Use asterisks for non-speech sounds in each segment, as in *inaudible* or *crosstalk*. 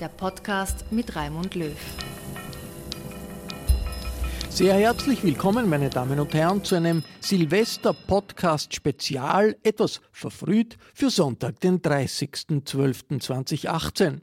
der Podcast mit Raimund Löw. Sehr herzlich willkommen, meine Damen und Herren, zu einem Silvester-Podcast-Spezial, etwas verfrüht, für Sonntag, den 30.12.2018.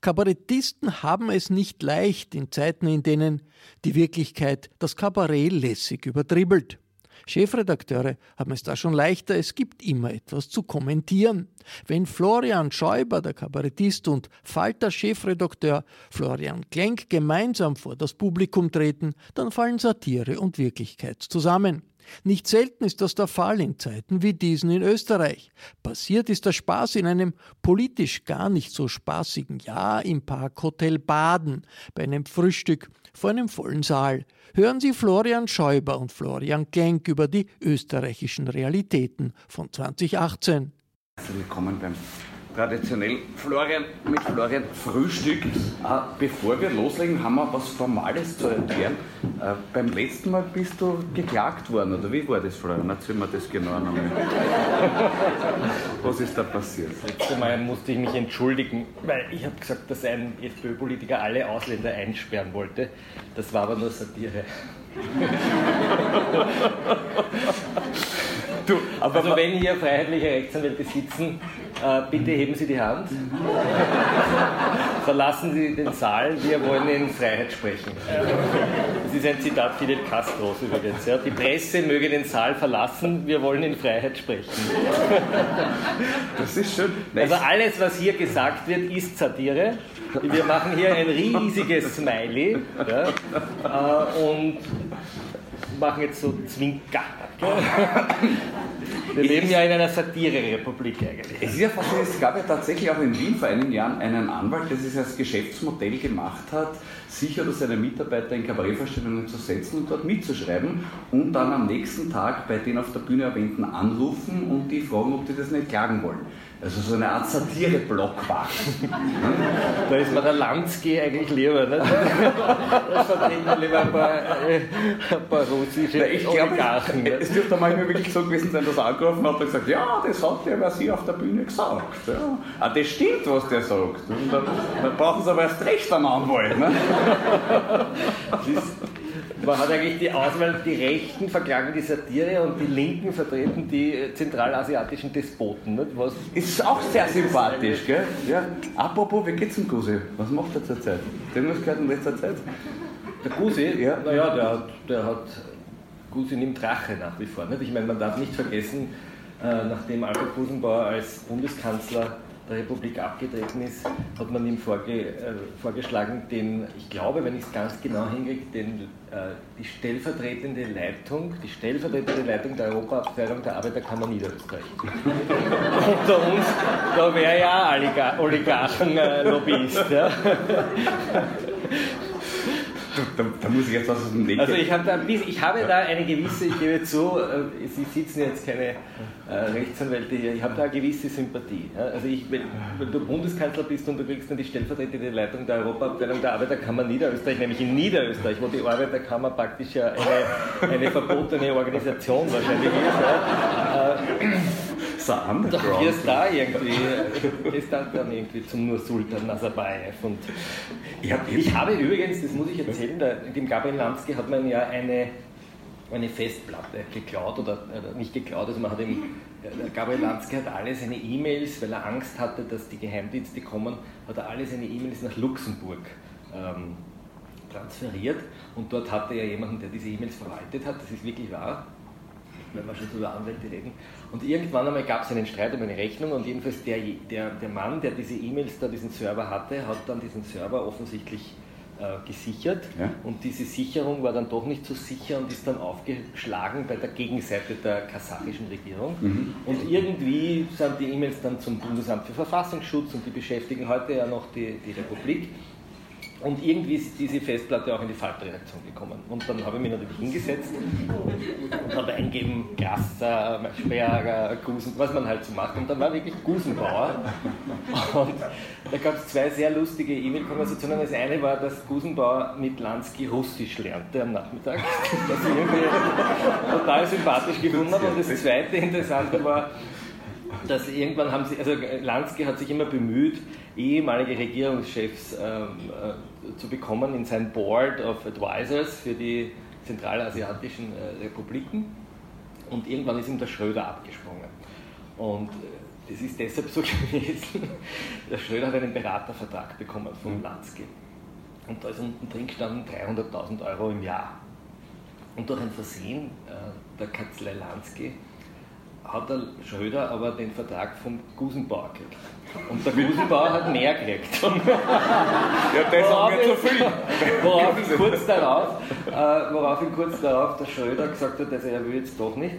Kabarettisten haben es nicht leicht in Zeiten, in denen die Wirklichkeit das Kabarett lässig überdribbelt. Chefredakteure haben es da schon leichter, es gibt immer etwas zu kommentieren. Wenn Florian Schäuber, der Kabarettist und Falter-Chefredakteur Florian Klenk gemeinsam vor das Publikum treten, dann fallen Satire und Wirklichkeit zusammen. Nicht selten ist das der Fall in Zeiten wie diesen in Österreich. Passiert ist der Spaß in einem politisch gar nicht so spaßigen Jahr im Parkhotel Baden, bei einem Frühstück vor einem vollen Saal. Hören Sie Florian Schäuber und Florian Genk über die österreichischen Realitäten von 2018. Willkommen beim traditionell Florian mit Florian Frühstück. Äh, bevor wir loslegen, haben wir was Formales zu erklären. Äh, beim letzten Mal bist du geklagt worden, oder wie war das, Florian? Erzähl mir das genau nochmal. *laughs* was ist da passiert? Das letzte Mal musste ich mich entschuldigen, weil ich habe gesagt, dass ein FPÖ-Politiker alle Ausländer einsperren wollte. Das war aber nur Satire. *laughs* Du, also wenn hier freiheitliche Rechtsanwälte sitzen, äh, bitte heben Sie die Hand. Verlassen Sie den Saal, wir wollen in Freiheit sprechen. Das ist ein Zitat Fidel Castros übrigens. Ja. Die Presse möge den Saal verlassen, wir wollen in Freiheit sprechen. Das ist schön. Also alles, was hier gesagt wird, ist Satire. Wir machen hier ein riesiges Smiley ja, äh, und machen jetzt so Zwinker. Wir leben ja in einer Satire-Republik eigentlich. Es ist ja faszinierend, es gab ja tatsächlich auch in Wien vor einigen Jahren einen Anwalt, der es als Geschäftsmodell gemacht hat, sich oder seine Mitarbeiter in Kabarettvorstellungen zu setzen und dort mitzuschreiben und dann am nächsten Tag bei den auf der Bühne erwähnten anrufen und die fragen, ob die das nicht klagen wollen. Also so eine Art Satire-Block war. da ist mir der Lansky eigentlich lieber. Ne? Da vertreten lieber ein paar, äh, ein paar russische ich Oligarchen. Glaube, es, es dürfte manchmal wirklich so gewesen sein, dass er angerufen hat und gesagt, ja, das hat der was hier auf der Bühne gesagt. Ja. Ah, das stimmt, was der sagt. Dann, dann brauchen sie aber erst recht einen Anwalt. Ne? Man hat eigentlich die Auswahl, die Rechten verklagen die Satire und die Linken vertreten die äh, zentralasiatischen Despoten. Nicht? Was ist auch sehr sympathisch, gell? Ja. Apropos, wie geht's dem Gusi? Was macht er zurzeit? Irgendwas gehört in letzter Zeit? Der Gusi? Ja. Naja, der hat, der hat Gusi nimmt Rache nach wie vor. Nicht? Ich meine, man darf nicht vergessen, äh, nachdem Albert Gusenbauer als Bundeskanzler der Republik abgetreten ist, hat man ihm vorge, äh, vorgeschlagen, den, ich glaube, wenn ich es ganz genau hinkriege, den, äh, die stellvertretende Leitung, die stellvertretende Leitung der Europaabteilung der Arbeiterkammer Niederösterreich. *laughs* Unter uns, da wäre ja Oligarchen-Lobbyist. ja. Da, da, muss ich jetzt was aus dem Weg Also ich habe, da, ich habe da eine gewisse, ich gebe zu, äh, Sie sitzen jetzt keine äh, Rechtsanwälte hier, ich habe da eine gewisse Sympathie. Also ich, wenn, wenn, du Bundeskanzler bist und du kriegst dann die stellvertretende Leitung der Europaabteilung der Arbeiterkammer Niederösterreich, nämlich in Niederösterreich, wo die Arbeiterkammer praktisch ja eine, eine verbotene Organisation wahrscheinlich ist. Ja? Äh, so Doch wirst da irgendwie, ist dann, dann irgendwie zum Nur-Sultan Nazarbayev. Und ich, hab, ich habe übrigens, das muss ich erzählen, da, dem Gabriel Lansky hat man ja eine, eine Festplatte geklaut oder, oder nicht geklaut, also man hat ihm, Gabriel Lansky hat alle seine E-Mails, weil er Angst hatte, dass die Geheimdienste kommen, hat er alle seine E-Mails nach Luxemburg ähm, transferiert und dort hatte er jemanden, der diese E-Mails verwaltet hat, das ist wirklich wahr wenn wir schon so über Anwälte reden. Und irgendwann einmal gab es einen Streit um eine Rechnung und jedenfalls der, der, der Mann, der diese E-Mails da, diesen Server hatte, hat dann diesen Server offensichtlich äh, gesichert ja. und diese Sicherung war dann doch nicht so sicher und ist dann aufgeschlagen bei der Gegenseite der kasachischen Regierung. Mhm. Und irgendwie sind die E-Mails dann zum Bundesamt für Verfassungsschutz und die beschäftigen heute ja noch die, die Republik. Und irgendwie ist diese Festplatte auch in die Faltredaktion gekommen. Und dann habe ich mich natürlich hingesetzt und habe eingeben, Gasser, Sperger, Gusen, was man halt so macht. Und dann war wirklich Gusenbauer. Und da gab es zwei sehr lustige E-Mail-Konversationen. Das eine war, dass Gusenbauer mit Lansky Russisch lernte am Nachmittag, was ich irgendwie total sympathisch gefunden habe. Und das zweite Interessante war, dass irgendwann haben sie, also Lansky hat sich immer bemüht, ehemalige Regierungschefs ähm, äh, zu bekommen in sein Board of Advisors für die zentralasiatischen äh, Republiken. Und irgendwann ist ihm der Schröder abgesprungen. Und äh, das ist deshalb so *laughs* gewesen, der Schröder hat einen Beratervertrag bekommen von mhm. Lansky. Und da ist unten drin gestanden 300.000 Euro im Jahr. Und durch ein Versehen äh, der Kanzlei Lansky hat der Schröder aber den Vertrag vom Gusenbauer gekriegt. Und der Gusenbauer hat mehr gekriegt. *laughs* ja, das haben wir zu viel. Worauf kurz darauf, äh, worauf kurz darauf der Schröder gesagt hat, also er will jetzt doch nicht.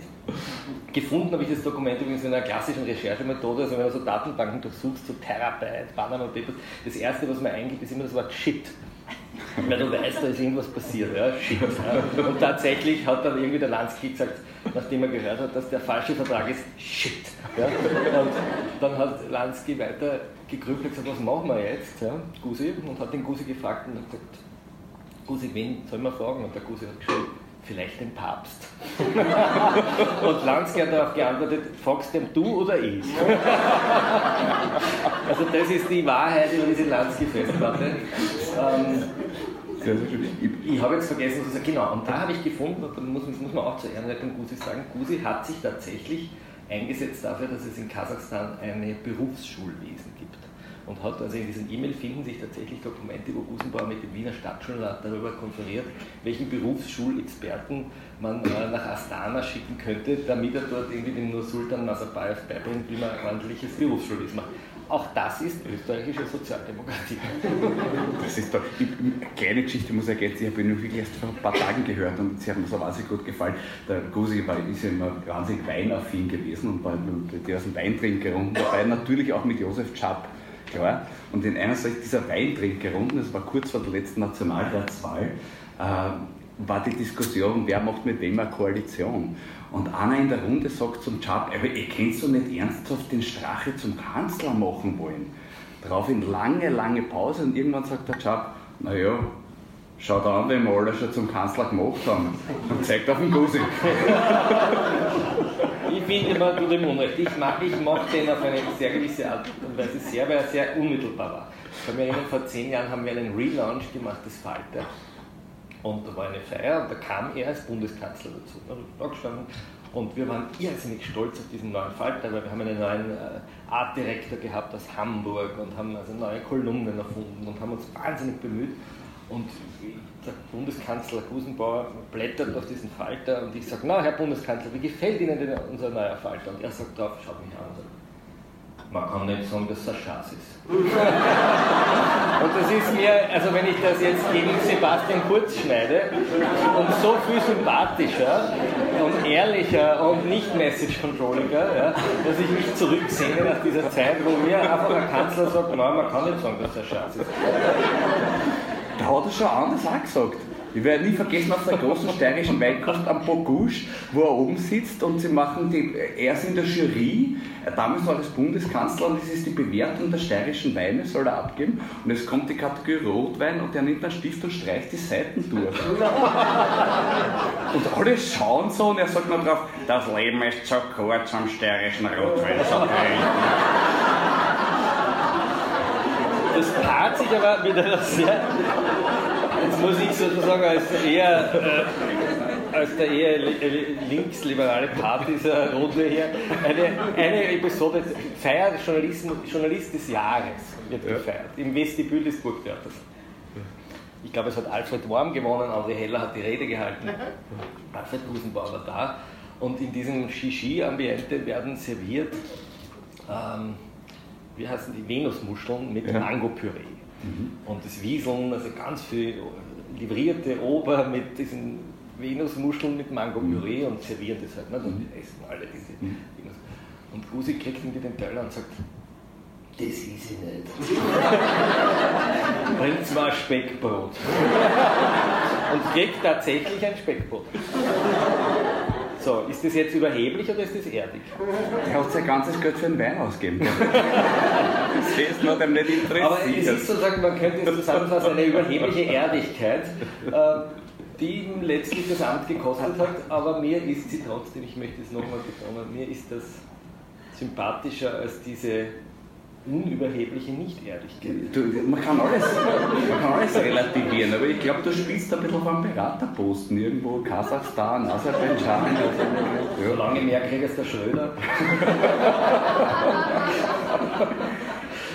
Gefunden habe ich das Dokument übrigens in einer klassischen Recherchemethode, also wenn man so Datenbanken durchsucht, so Terabyte, Panama Papers, das erste, was man eingibt, ist immer das Wort Shit. Weil du weißt, da ist irgendwas passiert, ja, shit. Ja. Und tatsächlich hat dann irgendwie der Lansky gesagt, nachdem er gehört hat, dass der falsche Vertrag ist, shit. Ja. Und dann hat Lansky weiter gegrübelt und gesagt, was machen wir jetzt, ja, Gusi, und hat den Gusi gefragt und hat gesagt, Gusi, wen soll man fragen? Und der Gusi hat geschrieben, vielleicht den Papst. *laughs* und Lansky hat darauf geantwortet, fragst du du oder ich? *laughs* also das ist die Wahrheit über diese Lansky-Festplatte. Ähm, ich, ich habe jetzt vergessen zu sagen, genau, und da habe ich gefunden, und da muss, muss man auch zur Ehrenrettung Gusi sagen, Gusi hat sich tatsächlich eingesetzt dafür, dass es in Kasachstan eine Berufsschulwesen gibt. Und hat also in diesen E-Mail finden sich tatsächlich Dokumente, wo Gusenbauer mit dem Wiener Stadtschulrat darüber konferiert, welchen Berufsschulexperten man äh, nach Astana schicken könnte, damit er dort irgendwie dem nur Sultan Nazarbayev beibringt, wie man ordentliches Berufsschulwesen macht. Auch das ist österreichische Sozialdemokratie. *laughs* Das ist doch, eine kleine Geschichte muss ich ergänzen, ich habe ihn wirklich erst vor ein paar Tagen gehört und sie hat mir so wahnsinnig gut gefallen. Der Gusi war, ist ja immer wahnsinnig weinaffin gewesen und war aus dem Weintrinkerrunden dabei, natürlich auch mit Josef Schapp, klar. Und in einer dieser Weintrinkerrunden, das war kurz vor der letzten Nationalratswahl, äh, war die Diskussion, wer macht mit wem eine Koalition. Und einer in der Runde sagt zum Chap, aber ihr könnt so nicht ernsthaft den Strache zum Kanzler machen wollen. Daraufhin lange, lange Pause und irgendwann sagt der Chap, naja, schaut an, wen wir alle schon zum Kanzler gemacht haben. Und zeigt auf den Gusi. *laughs* ich finde immer, du dem Unrecht. Ich mag, ich mag den auf eine sehr gewisse Art und Weise sehr, weil er sehr unmittelbar war. Ich kann mich erinnern, vor zehn Jahren haben wir einen Relaunch gemacht des Falter. Und da war eine Feier und da kam er als Bundeskanzler dazu. Und wir waren irrsinnig stolz auf diesen neuen Falter, weil wir haben einen neuen äh, Artdirektor gehabt aus Hamburg und haben also neue Kolumnen erfunden und haben uns wahnsinnig bemüht. Und der Bundeskanzler Gusenbauer blättert auf diesen Falter und ich sage, na Herr Bundeskanzler, wie gefällt Ihnen denn unser neuer Falter? Und er sagt drauf, schaut mich an man kann nicht sagen, dass es ein Schatz ist. *laughs* und das ist mir, also wenn ich das jetzt gegen Sebastian Kurz schneide und so viel sympathischer und ehrlicher und nicht Message-controlliger, ja, dass ich mich zurücksehne nach dieser Zeit, wo mir einfach ein Kanzler sagt, nein, man kann nicht sagen, dass ein Schatz ist. Da hat er schon anders auch gesagt. Ich werde nie vergessen, auf der großen steirischen Weinkost am Bogusch, wo er oben sitzt und sie machen die, er ist in der Jury, damals war das Bundeskanzler und es ist die Bewertung der steirischen Weine, soll er abgeben und es kommt die Kategorie Rotwein und er nimmt einen Stift und streicht die Seiten durch. und alle schauen so und er sagt nur drauf, das Leben ist so kurz am steirischen Rotwein. So das paart sich aber mit einer sehr Jetzt muss ich sozusagen als eher äh, als der eher linksliberale Part dieser Runde hier eine, eine Episode Feier Journalist des Jahres wird gefeiert im Vestibül des Burgtheaters. Ich glaube, es hat Alfred Worm gewonnen, André Heller hat die Rede gehalten, Alfred Gusenbauer war da. Und in diesem Shishi-Ambiente werden serviert, ähm, wie heißen die, Venusmuscheln mit ja. Mango-Püree. Mhm. Und das Wieseln, also ganz viel livrierte Ober mit diesen Venusmuscheln mit Mango-Püree mhm. und servieren das halt. Ne? Und die essen alle diese mhm. Venus. Und Gusi kriegt irgendwie den Teller und sagt, das ist sie nicht. *laughs* Bringt mal Speckbrot. *laughs* und kriegt tatsächlich ein Speckbrot. So, ist das jetzt überheblich oder ist das erdig? Er hat sein ganzes Geld für einen Wein ausgegeben. *laughs* das ist nur dem nicht interessiert. Aber es ist sozusagen, man könnte es zusammenfassen, eine überhebliche Erdigkeit, äh, die ihm letztlich das Amt gekostet hat, aber mir ist sie trotzdem, ich möchte es nochmal betonen, mir ist das sympathischer als diese unüberhebliche Nichtehrlichkeit. Du, man, kann alles, man kann alles relativieren, aber ich glaube, du spielst ein bisschen einem Beraterposten irgendwo, Kasachstan, Aserbaidschan. Ja. Solange mehr kriegt als der Schröder.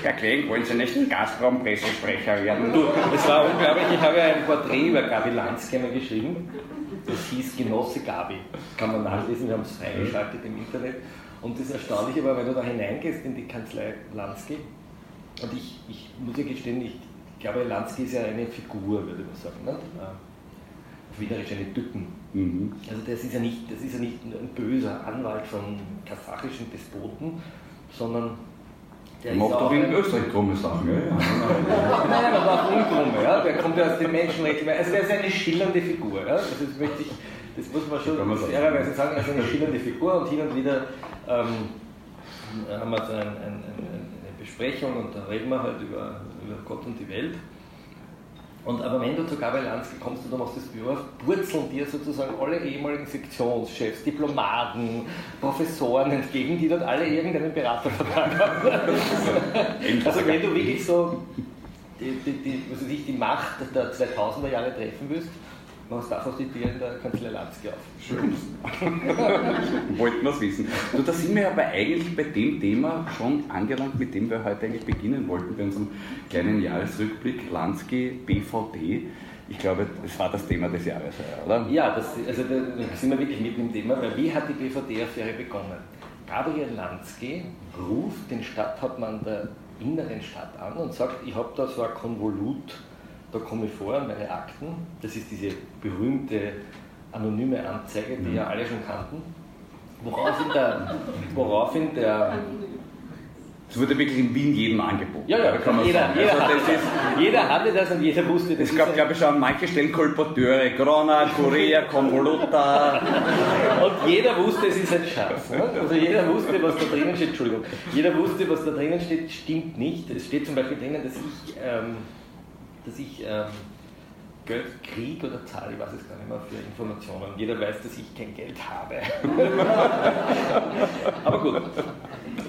Herr Kling, wollen Sie nicht Gazprom-Pressesprecher werden? Du, es war unglaublich, ich habe ein Porträt über Gabi Lanzkemmer geschrieben. Das hieß Genosse Gabi. Kann man nachlesen, wir haben es freigeschaltet im Internet. Und das Erstaunliche war, wenn du da hineingehst in die Kanzlei Lansky, und ich, ich muss ja gestehen, ich glaube, Lansky ist ja eine Figur, würde man sagen. Ne? Auf Wienerisch eine Dücken. Mhm. Also das ist, ja nicht, das ist ja nicht ein böser Anwalt von kasachischen Despoten, sondern der macht doch in Österreich krumme Sachen, ja? *laughs* Nein, aber auch unkrumme, ja? Der kommt ja aus den Menschenrechten. Also der ist eine schillernde Figur, ja? Also das möchte ich, das muss man schon fairerweise sagen, ist eine schillernde Figur und hin und wieder ähm, haben wir so ein, ein, ein, eine Besprechung und da reden wir halt über, über Gott und die Welt. Und aber wenn du zu Gabriel Lansky kommst und du machst das Büro auf, purzeln dir sozusagen alle ehemaligen Sektionschefs, Diplomaten, Professoren entgegen, die dort alle irgendeinen Beratervertrag haben. *laughs* also wenn du wirklich so die, die, die, also die Macht der 2000er Jahre treffen willst, was darf aus die Tür in der Kanzlei Lansky auf? Schön. *laughs* Wollten wir es wissen. Du, da sind wir aber eigentlich bei dem Thema schon angelangt, mit dem wir heute eigentlich beginnen wollten, bei unserem kleinen Jahresrückblick Lansky BVD. Ich glaube, das war das Thema des Jahres, oder? Ja, das, also da sind wir wirklich mitten im Thema, weil wie hat die BVD-Affäre begonnen? Gabriel Lansky ruft den Stadthauptmann der inneren Stadt an und sagt, ich habe da so ein Konvolut da komme ich vor, meine Akten, das ist diese berühmte anonyme Anzeige, die ja alle schon kannten, woraufhin der, woraufhin der es wurde wirklich in Wien jedem angeboten. Ja, ja, kann man jeder, sagen. Jeder, also ist, jeder, hatte das und jeder wusste das. Es gab, glaube ich, schon an manchen Stellen Kolporteure, Grona, Korea, Convoluta. und jeder wusste, es ist ein Schatz. Ne? Also jeder wusste, was da drinnen steht, Entschuldigung, jeder wusste, was da drinnen steht, stimmt nicht. Es steht zum Beispiel drinnen, dass ich ähm, dass ich ähm, Geld kriege oder zahle, ich weiß es gar nicht mehr für Informationen. Jeder weiß, dass ich kein Geld habe. *laughs* Aber gut.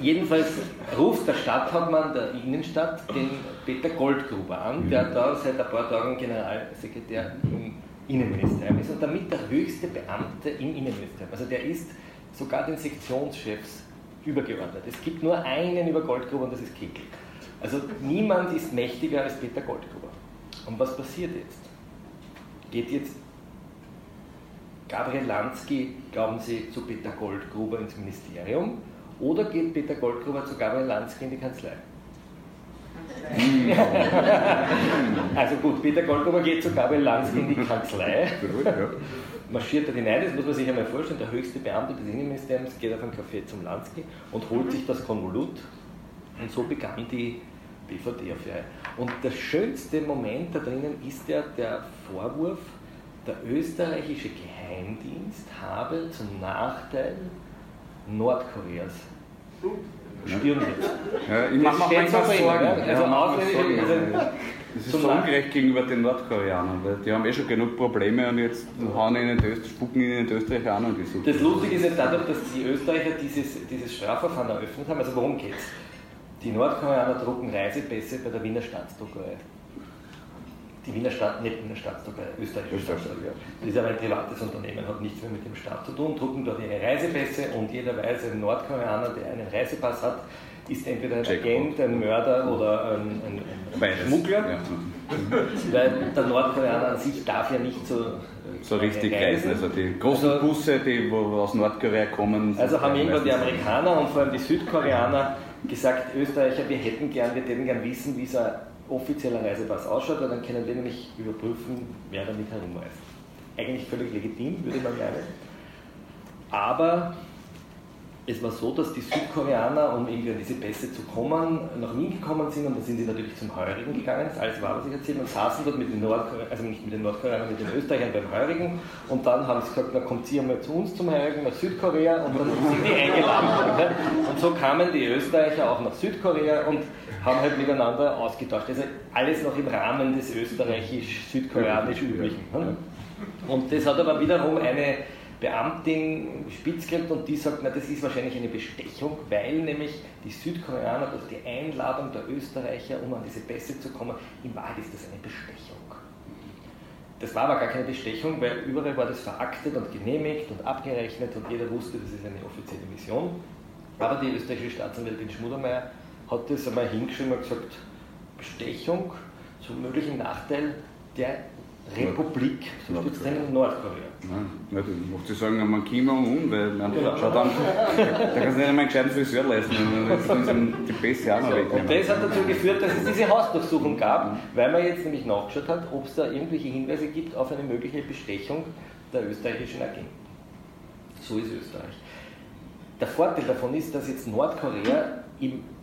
Jedenfalls ruft der Stadthauptmann der Innenstadt den Peter Goldgruber an, der da seit ein paar Tagen Generalsekretär im Innenministerium ist und damit der höchste Beamte im Innenministerium. Also der ist sogar den Sektionschefs übergeordnet. Es gibt nur einen über Goldgruber und das ist Kickel. Also niemand ist mächtiger als Peter Goldgruber. Und was passiert jetzt? Geht jetzt Gabriel Lansky, glauben Sie, zu Peter Goldgruber ins Ministerium oder geht Peter Goldgruber zu Gabriel Lansky in die Kanzlei? also gut, Peter Goldgruber geht zu Gabriel Lansky in die Kanzlei, marschiert dort hinein, das muss man sich einmal vorstellen, der höchste Beamte des Innenministeriums geht auf einen Café zum Lansky und holt sich das Konvolut und so begann die BVD-Affäre. Und der schönste Moment da drinnen ist ja der Vorwurf, der österreichische Geheimdienst habe zum Nachteil Nordkoreas spioniert. Ja, ich mache mir manchmal Sorgen. Also ja, Sorgen. Also, das ist so ungerecht gegenüber den Nordkoreanern, weil die haben eh schon genug Probleme und jetzt hauen ihnen in Österreich, spucken ihnen in Österreich an und die suchen. Das Lustige ist jetzt dadurch, dass die Österreicher dieses, dieses Strafverfahren eröffnet haben, also worum geht es? Die Nordkoreaner drucken Reisepässe bei der Wiener Staatsdruckerei die Wiener Stadt, nicht Wiener Staatsdruckerei, österreichische Staatsdruckerei. Das ist aber ein privates Unternehmen, hat nichts mehr mit dem Staat zu tun, drucken dort ihre Reisepässe und jeder weiß, ein Nordkoreaner, der einen Reisepass hat, ist entweder ein Jackpot. Agent, ein Mörder oder ein, ein, ein Schmuggler. Ja. *laughs* Weil der Nordkoreaner an sich darf ja nicht so, so richtig reisen. Also die großen also, Busse, die aus Nordkorea kommen. Also haben irgendwann die Amerikaner und vor allem die Südkoreaner gesagt, Österreicher, wir hätten gern, wir hätten gern wissen, wie so ein offizieller Reisepass ausschaut, weil dann können wir nämlich überprüfen, wer damit herumreist. Eigentlich völlig legitim, würde man meinen. Aber es war so, dass die Südkoreaner, um irgendwie an diese Pässe zu kommen, nach Wien gekommen sind und dann sind sie natürlich zum Heurigen gegangen, das alles war, was ich erzählt und saßen dort mit den Nordkoreanern, also nicht mit den Nordkoreanern, mit den Österreichern beim Heurigen und dann haben sie gesagt, na kommt sie einmal zu uns zum Heurigen nach Südkorea und dann sind die eingeladen. Und so kamen die Österreicher auch nach Südkorea und haben halt miteinander ausgetauscht. Also alles noch im Rahmen des österreichisch-südkoreanisch üblichen. Ne? Und das hat aber wiederum eine Beamtin spitz gekriegt und die sagt, na, das ist wahrscheinlich eine Bestechung, weil nämlich die Südkoreaner, also die Einladung der Österreicher, um an diese Pässe zu kommen, in Wahrheit ist das eine Bestechung. Das war aber gar keine Bestechung, weil überall war das veraktet und genehmigt und abgerechnet und jeder wusste, das ist eine offizielle Mission. Aber die österreichische Staatsanwältin Schmudermeier hat das einmal hingeschrieben und gesagt, Bestechung zum möglichen Nachteil der Republik, so steht es in Nordkorea. Nicht, ich möchte sagen, man Kim Jong-un, weil man genau. schaut dann, da kannst du nicht einmal einen gescheiten Friseur leisten, dann die Pässe auch noch weg. Und das hat dazu geführt, dass es diese Hausdurchsuchung gab, weil man jetzt nämlich nachgeschaut hat, ob es da irgendwelche Hinweise gibt auf eine mögliche Bestechung der österreichischen Agenten. So ist Österreich. Der Vorteil davon ist, dass jetzt Nordkorea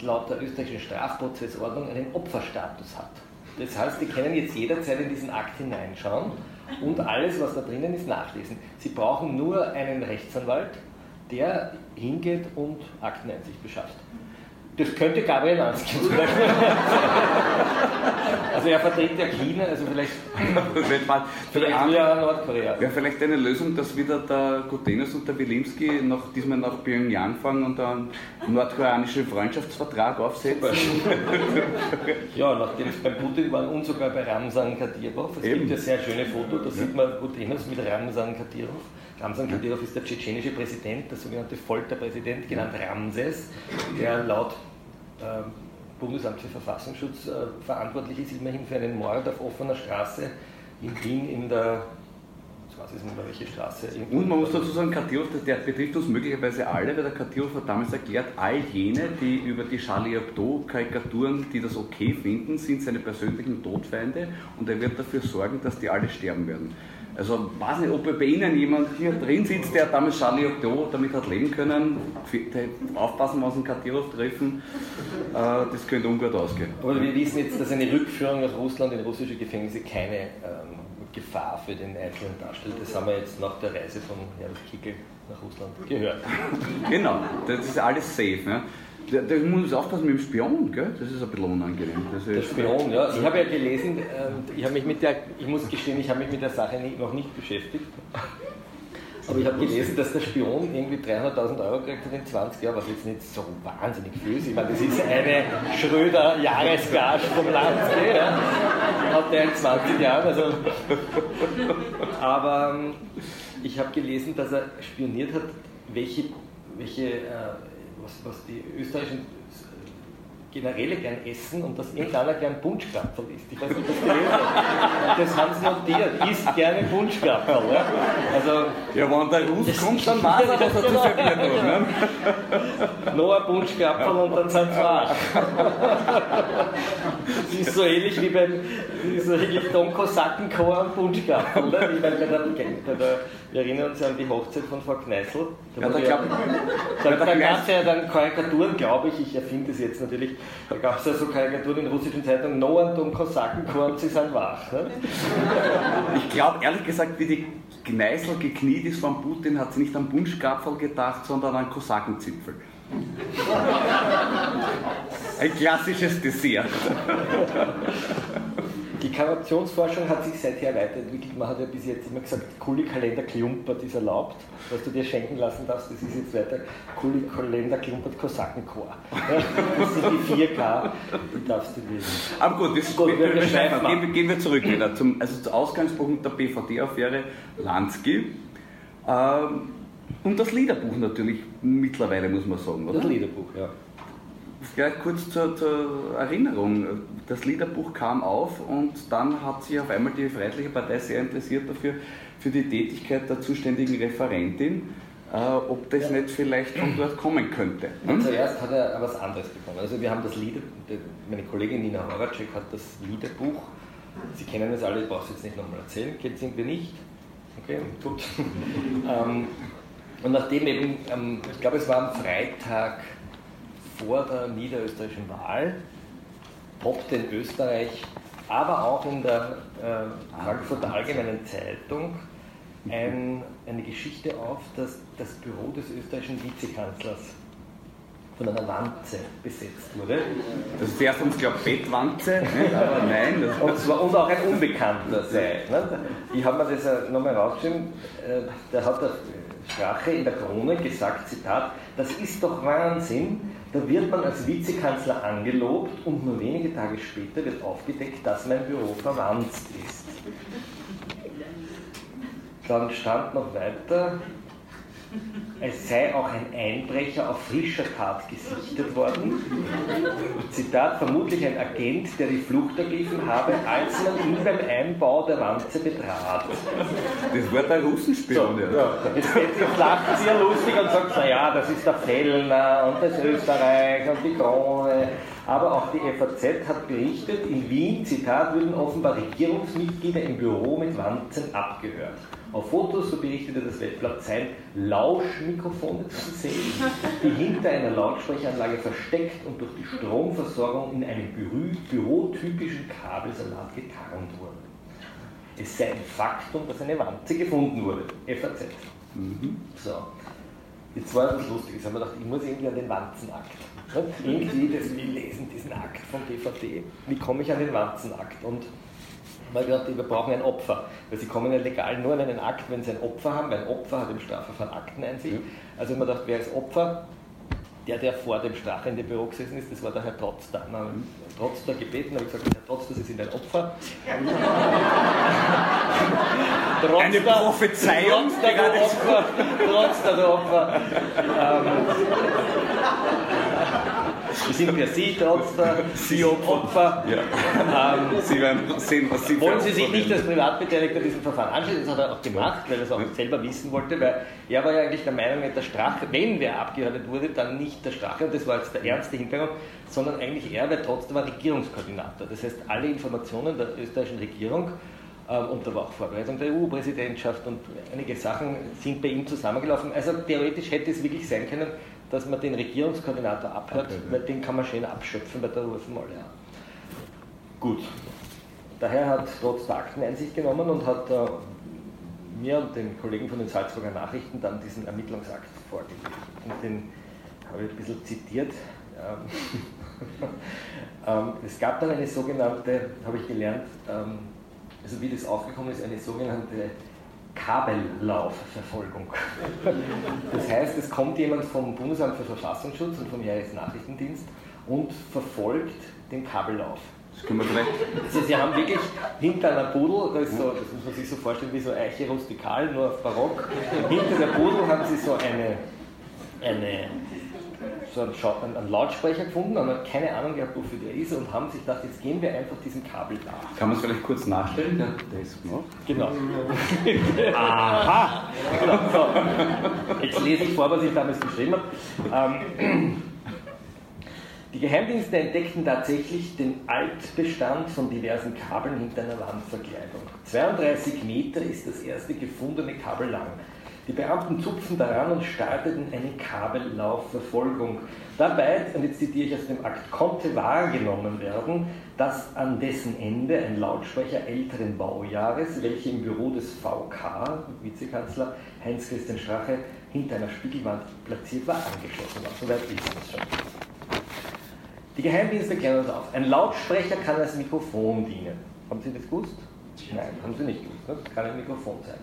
laut der österreichischen Strafprozessordnung einen Opferstatus hat. Das heißt, die können jetzt jederzeit in diesen Akt hineinschauen und alles, was da drinnen ist, nachlesen. Sie brauchen nur einen Rechtsanwalt, der hingeht und Akteneinsicht beschafft. Das könnte Gabriel Beispiel. also er vertritt ja China, also vielleicht, *laughs* vielleicht wieder Nordkorea. Wäre vielleicht eine Lösung, dass wieder der Gutenus und der Wilimski noch diesmal nach Pyongyang fahren und einen nordkoreanischen Freundschaftsvertrag aufsetzen? *laughs* ja, nachdem es bei Putin war und sogar bei Ramzan Kadyrov. Es Eben. gibt ja sehr schöne Fotos, da sieht man Gutenus mit Ramzan Kadyrov. Ramzan Kadyrov ist der tschetschenische Präsident, der sogenannte Folterpräsident, genannt Ramses, der laut äh, Bundesamt für Verfassungsschutz äh, verantwortlich ist, immerhin für einen Mord auf offener Straße in Wien in der weiß nicht mehr welche Straße. Und man muss dazu sagen, Kadyrov, der betrifft uns möglicherweise alle, weil der Kadyrov hat damals erklärt, all jene, die über die Charlie Hebdo-Karikaturen, die das okay finden, sind seine persönlichen Todfeinde und er wird dafür sorgen, dass die alle sterben werden. Also weiß nicht, ob bei Ihnen jemand hier drin sitzt, der damals Charlie Hebdo damit hat leben können. Aufpassen, was ein Kadyrov treffen, äh, das könnte ungut ausgehen. Aber wir wissen jetzt, dass eine Rückführung nach Russland in russische Gefängnisse keine ähm, Gefahr für den Einzelnen darstellt. Das haben wir jetzt nach der Reise von Herbert Kickel nach Russland gehört. genau, das ist alles safe. Ne? Der muss aufpassen mit dem Spion, gell? das ist ein bisschen unangenehm. Der Spion, ja. Ich habe ja gelesen, ähm, ich, mich mit der, ich muss gestehen, ich habe mich mit der Sache noch nicht beschäftigt. Aber ich habe gelesen, dass der Spion irgendwie 300.000 Euro gekriegt hat in 20 Jahren, was jetzt nicht so wahnsinnig viel ist. Ich meine, das ist eine Schröder-Jahresgage vom Landsge, ja. hat der in 20 Jahren. Also. Aber ähm, ich habe gelesen, dass er spioniert hat, welche, welche äh, was, was die österreichischen Generäle gern essen und dass irgendeiner gern Punschkrapferl isst. Ich weiß nicht, ob das gelesen hat. Das haben sie notiert. Isst gerne Punschkrapferl. Ja? Also, ja, wenn der Russ kommt, dann weiß er, was er zu servieren hat. Ne? Noch ein Punschkrapferl und dann sind sie auch. Das ist so ähnlich wie beim so ähnlich Don Kosakenchor am Punschkrapferl. Ne? Ich meine, bei der, bei der, wir erinnern uns an die Hochzeit von Frau Kneißl. Da, ja, da, glaub, da, da gab es ja dann Karikaturen, glaube ich, ich erfinde es jetzt natürlich, da gab es ja so Karikaturen in russischen Zeitungen, no und um Kosakenkorn, sie sind wach. Ne? Ich glaube, ehrlich gesagt, wie die Gneißel gekniet ist von Putin, hat sie nicht an Bunschgapfel gedacht, sondern an Kosakenzipfel. Ein klassisches Dessert. Die Karnationsforschung hat sich seither weiterentwickelt. Man hat ja bis jetzt immer gesagt, Kuli-Kalender klumpert ist erlaubt. Was du dir schenken lassen darfst, das ist jetzt weiter Kuli-Kalender klumpert Kosakenchor. Das sind die 4K, die darfst du lesen. Aber gut, das gut wir, gehen, gehen, wir zurück wieder zum, also zum Ausgangspunkt der BVD-Affäre Lansky. Ähm, und das Liederbuch natürlich mittlerweile, muss man sagen. Oder? Das Liederbuch, ja. Gleich kurz zur, zur, Erinnerung. Das Liederbuch kam auf und dann hat sich auf einmal die Freiheitliche Partei sehr interessiert dafür, für die Tätigkeit der zuständigen Referentin, äh, ob das ja. nicht vielleicht von dort kommen könnte. Hm? Zuerst hat er was anderes bekommen. Also wir haben das Lieder, meine Kollegin Nina Horacek hat das Liederbuch, Sie kennen es alle, ich brauche es jetzt nicht nochmal erzählen, kennt es irgendwie nicht? Okay, gut. *laughs* ähm, und nachdem eben, ähm, ich glaube es war am Freitag, vor der niederösterreichischen Wahl poppte in Österreich, aber auch in der äh, Frankfurter Allgemeinen Zeitung ein, eine Geschichte auf, dass das Büro des österreichischen Vizekanzlers von einer Wanze besetzt wurde. Das ist zuerst uns glaubt Bettwanze, ne? aber nein. Das und, zwar, und auch ein Unbekannter sei. Ne? Ich habe mir das nochmal rausgeschrieben, äh, der hat der Strache in der Krone gesagt, Zitat, das ist doch Wahnsinn, da wird man als Vizekanzler angelobt und nur wenige Tage später wird aufgedeckt, dass mein Büro verwandt ist. Dann stand noch weiter, es sei auch ein Einbrecher auf frischer Tat gesichtet worden. Zitat, vermutlich ein Agent, der die Flucht ergriffen habe, als man ihn beim Einbau der Wanze betrat. Das war der Russenspion. So, ja. Jetzt, jetzt lacht sie ja lustig und sagt, naja, das ist der Fellner und das Österreich und die Krone. Aber auch die FAZ hat berichtet, in Wien, Zitat, würden offenbar Regierungsmitglieder im Büro mit Wanzen abgehört. Auf Fotos, so berichtete das Weltblatt, seien Lauschmikrofone zu sehen, *laughs* die hinter einer Lautsprecheranlage versteckt und durch die Stromversorgung in einem bürotypischen Kabelsalat getarnt wurden. Es sei ein Faktum, dass eine Wanze gefunden wurde. FAZ. Mhm. So. Jetzt war das lustig. Jetzt haben wir gedacht, ich muss irgendwie an den Wanzenakt. Irgendwie, das will lesen, diesen Akt vom DVD. Wie komme ich an den Wanzenakt? Und weil wir, wir brauchen ein Opfer. Weil sie kommen ja legal nur an einen Akt, wenn sie ein Opfer haben, weil ein Opfer hat im Strafverfahren Akteneinsicht. Mhm. Also man dachte, wer ist Opfer? Der, der vor dem Strache in dem Büro gesessen ist, das war der Herr Trotz. Da haben wir Trotz da gebeten, habe ich gesagt, Herr Trotz, Sie sind ein Opfer. *laughs* Trotz Eine Prophezeiung. Trotz der Opfer. Trotz der Opfer. Ähm, wir sind per Sie trotz der *laughs* Sie Opfer. Ja. Ähm, *laughs* Sie werden sehen, was Sie Wollen Sie sich nicht als Privatbeteiligter diesem Verfahren anschließen? Das hat er auch gemacht, weil er es auch selber wissen wollte, weil er war ja eigentlich der Meinung, der Strache, wenn wer abgeordnet wurde, dann nicht der Strache, und das war jetzt der ernste Hintergrund, sondern eigentlich er, weil trotzdem war Regierungskoordinator. Das heißt, alle Informationen der österreichischen Regierung ähm, und da war auch Vorbereitung der EU-Präsidentschaft und einige Sachen sind bei ihm zusammengelaufen. Also theoretisch hätte es wirklich sein können, dass man den Regierungskoordinator abhört, okay. weil den kann man schön abschöpfen, bei der rufen alle an. Gut. Der Herr hat trotz der Akteneinsicht genommen und hat äh, mir und den Kollegen von den Salzburger Nachrichten dann diesen Ermittlungsakt vorgelegt. Und den habe ich ein bisschen zitiert. Ähm, *laughs* ähm, es gab dann eine sogenannte, habe ich gelernt, ähm, also wie das aufgekommen ist, eine sogenannte Kabellaufverfolgung. Das heißt, es kommt jemand vom Bundesamt für Verfassungsschutz und vom Heeresnachrichtendienst und verfolgt den Kabellauf. Das können wir vielleicht. Also sie haben wirklich hinter einer Pudel, das, so, das muss man sich so vorstellen wie so Eiche rustikal, nur auf Barock. Hinter der Pudel haben sie so eine, eine so einen, einen, Lautsprecher gefunden, haben keine Ahnung gehabt, wofür der ist und haben sich gedacht, jetzt gehen wir einfach diesem Kabel nach. Kann man es vielleicht kurz nachstellen? Ja, der ist noch. Genau. *laughs* Aha! Genau, so. Jetzt lese ich vor, was ich damals geschrieben habe. Ähm, die Geheimdienste entdeckten tatsächlich den Altbestand von diversen Kabeln hinter einer Wandverkleidung. 32 Meter ist das erste gefundene Kabel lang. Die Beamten zupfen daran und starteten eine Kabellaufverfolgung. Dabei, und jetzt zitiere ich aus dem Akt, konnte wahrgenommen werden, dass an dessen Ende ein Lautsprecher älteren Baujahres, welcher im Büro des VK, Vizekanzler Heinz-Christian Strache, hinter einer Spiegelwand platziert war, angeschlossen war. Soweit ist es schon. Die Geheimdienste klären uns auf. Ein Lautsprecher kann als Mikrofon dienen. Haben Sie das gewusst? Nein, haben Sie nicht gewusst. Ne? Das kann ein Mikrofon sein.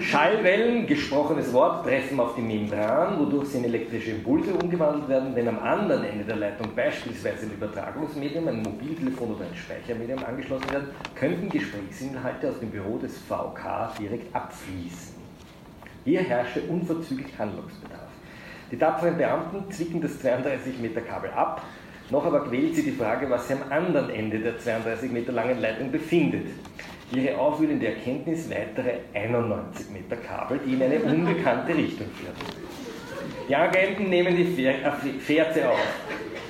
Schallwellen, gesprochenes Wort, treffen auf die Membran, wodurch sie in elektrische Impulse umgewandelt werden. Wenn am anderen Ende der Leitung beispielsweise ein Übertragungsmedium, ein Mobiltelefon oder ein Speichermedium angeschlossen werden, könnten Gesprächsinhalte aus dem Büro des VK direkt abfließen. Hier herrsche unverzüglich Handlungsbedarf. Die tapferen Beamten zwicken das 32 Meter Kabel ab, noch aber quält sie die Frage, was sich am anderen Ende der 32 Meter langen Leitung befindet ihre aufwühlende Erkenntnis weitere 91 Meter Kabel, die in eine unbekannte Richtung führen. Die Agenten nehmen die äh, Fährte auf,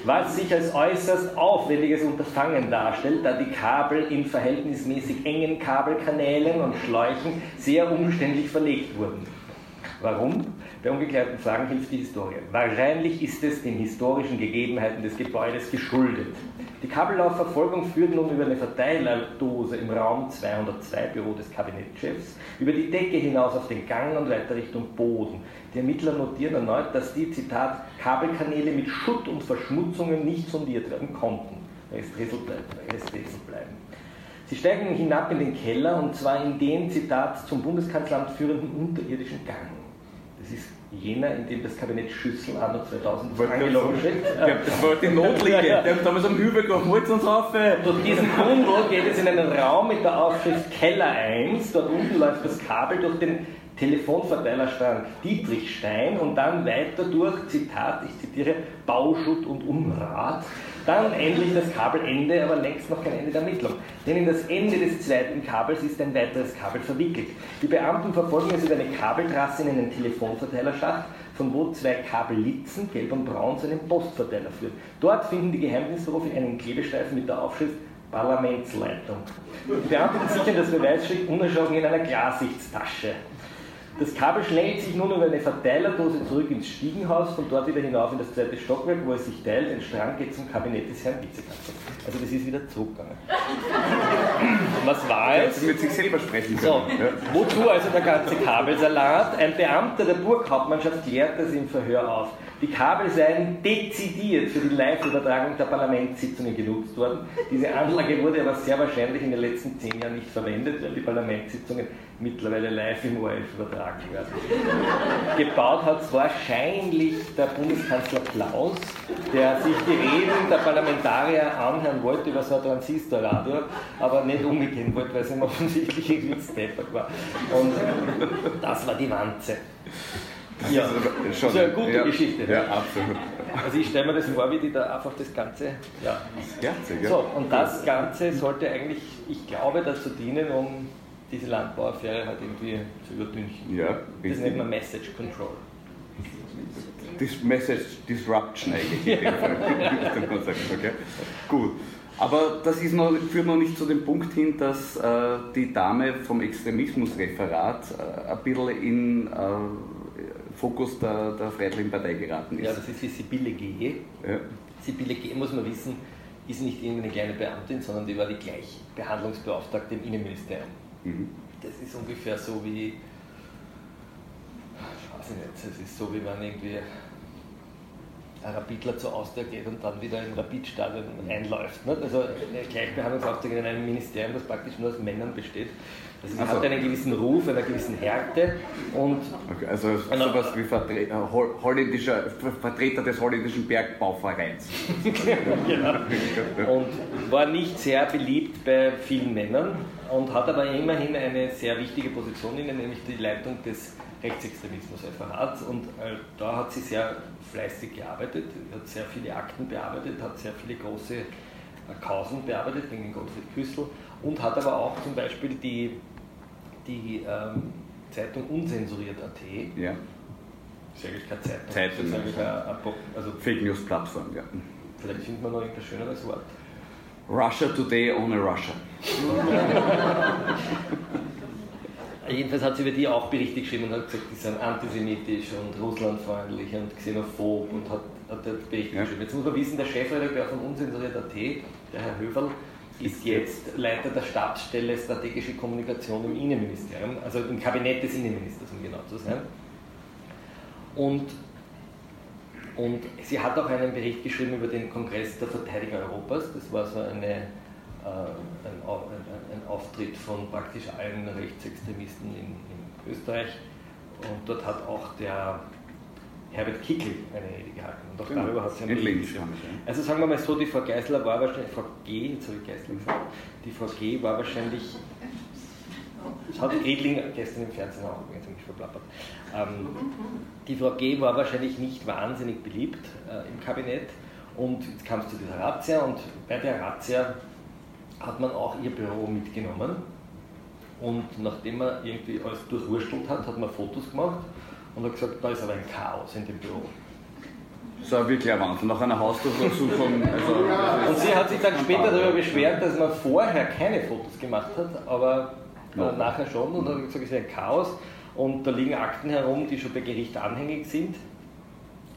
was sich als äußerst aufwendiges Unterfangen darstellt, da die Kabel in verhältnismäßig engen Kabelkanälen und Schläuchen sehr umständlich verlegt wurden. Warum? Bei ungeklärten Fragen hilft die Historie. Wahrscheinlich ist es den historischen Gegebenheiten des Gebäudes geschuldet. Die Kabellaufverfolgung führt nun über eine Verteilerdose im Raum 202 Büro des Kabinettchefs über die Decke hinaus auf den Gang und weiter Richtung Boden. Die Ermittler notieren erneut, dass die, Zitat, Kabelkanäle mit Schutt und Verschmutzungen nicht sondiert werden konnten. Rest Rätsel bleiben. Sie steigen hinab in den Keller und zwar in den, Zitat, zum Bundeskanzleramt führenden unterirdischen Gang. Ist jener, in dem das Kabinett Schüssel anno 2000 angelogen steht. Das war die Notliege. *laughs* Die haben damals am Hügel holz uns rauf. Durch diesen Tunnel geht es in einen Raum mit der Aufschrift Keller 1. Dort unten läuft das Kabel durch den Telefonverteilerstrang Dietrichstein und dann weiter durch, Zitat, ich zitiere, Bauschutt und Umrat dann endlich das Kabelende, aber längst noch kein Ende der Ermittlung. Denn in das Ende des zweiten Kabels ist ein weiteres Kabel verwickelt. Die Beamten verfolgen es über eine Kabeltrasse in einen Telefonverteilerschacht, von wo zwei Kabellitzen, gelb und braun, zu einem Postverteiler führen. Dort finden die Geheimdienstberufe einen Klebestreifen mit der Aufschrift Parlamentsleitung. Die Beamten sichern das Beweisstück unerschrocken in einer Glassichtstasche. Das Kabel schlängelt sich nun über eine Verteilerdose zurück ins Stiegenhaus, von dort wieder hinauf in das zweite Stockwerk, wo es sich teilt. Ein Strang geht zum Kabinett des Herrn Vizekanzlers. Also das ist wieder zurückgegangen. Was war es? mit sich selber sprechen So, wozu also der ganze Kabelsalat? Ein Beamter der Burghauptmannschaft klärt das im Verhör auf. Die Kabel seien dezidiert für die Live-Übertragung der Parlamentssitzungen genutzt worden. Diese Anlage wurde aber sehr wahrscheinlich in den letzten zehn Jahren nicht verwendet, weil die Parlamentssitzungen mittlerweile live im ORF übertragen werden. Gebaut hat es wahrscheinlich der Bundeskanzler Klaus, der sich die Reden der Parlamentarier anhören wollte über so ein Transistorradio, aber nicht umgehen wollte, weil es ihm *laughs* offensichtlich irgendwie steppert war. Und das war die Wanze. Ja, das ist eine gute ja, Geschichte. Ja, absolut. Also ich stelle mir das vor, wie die da einfach das Ganze. Ja. Das Ganze, ja. So, und das Ganze sollte eigentlich, ich glaube, dazu dienen, um diese Landbauaffäre halt irgendwie zu überdünchen. Ja, das nennt man Message Control. Dis Message Disruption eigentlich. *laughs* okay. Gut. Aber das ist noch, führt noch nicht zu dem Punkt hin, dass äh, die Dame vom Extremismusreferat äh, ein bisschen in äh, Fokus der, der Freiheitlichen Partei geraten ist. Ja, das ist die Sibylle G. Ja. Sibylle G, muss man wissen, ist nicht irgendeine kleine Beamtin, sondern die war die Gleichbehandlungsbeauftragte im Innenministerium. Mhm. Das ist ungefähr so wie, ich weiß nicht, es ist so wie wenn irgendwie ein Rapidler zur Austria geht und dann wieder im Rapidstadion einläuft. Nicht? Also eine Gleichbehandlungsauftrag in einem Ministerium, das praktisch nur aus Männern besteht. Also sie also, hat einen gewissen Ruf, einer gewissen Härte und okay, also sowas wie Vertreter, äh, holländischer, Vertreter des holländischen Bergbauvereins. *laughs* genau. Und war nicht sehr beliebt bei vielen Männern und hat aber immerhin eine sehr wichtige Position inne, nämlich die Leitung des Rechtsextremismus hat. Und äh, da hat sie sehr fleißig gearbeitet, hat sehr viele Akten bearbeitet, hat sehr viele große äh, Kausen bearbeitet gegen den Gottfried Küssel und hat aber auch zum Beispiel die, die ähm, Zeitung Unzensuriert.at. Ja. Das ist eigentlich keine Zeitung. Zeitung. Das ist eigentlich eine, also Fake News Plattform, ja. vielleicht findet man noch irgendein schöneres Wort. Russia Today ohne Russia. *laughs* Jedenfalls hat sie über die auch Berichte geschrieben und hat gesagt, die sind antisemitisch und russlandfreundlich und xenophob und hat, hat Berichte Ja. geschrieben. Jetzt muss man wissen, der Chefredakteur von Unzensuriert.at, der Herr Höferl, ist jetzt Leiter der Stabsstelle Strategische Kommunikation im Innenministerium, also im Kabinett des Innenministers, um genau zu sein. Und, und sie hat auch einen Bericht geschrieben über den Kongress der Verteidiger Europas. Das war so eine, äh, ein, ein, ein Auftritt von praktisch allen Rechtsextremisten in, in Österreich. Und dort hat auch der Herbert Kickl eine Rede gehalten. Und auch Genau. darüber hat sie einen Linz, geschrieben. Also sagen wir mal so, die Frau Geisler war wahrscheinlich, Frau G, jetzt habe ich Geisler gesagt, die Frau G war wahrscheinlich, das hat Redling gestern im Fernsehen auch übrigens mich verplappert, ähm, die Frau G war wahrscheinlich nicht wahnsinnig beliebt äh, im Kabinett und jetzt kam es zu dieser Razzia und bei der Razzia hat man auch ihr Büro mitgenommen und nachdem man irgendwie alles durchwurstelt hat, hat man Fotos gemacht und hat gesagt, da ist aber ein Chaos in dem Büro. Das war wirklich ein Wahnsinn. Nach einer Hausdurchsuchung, *laughs* also. Und sie hat sich dann später darüber beschwert, dass man vorher keine Fotos gemacht hat, aber äh, Ja. nachher schon und hat gesagt, es ist ein Chaos und da liegen Akten herum, die schon bei Gericht anhängig sind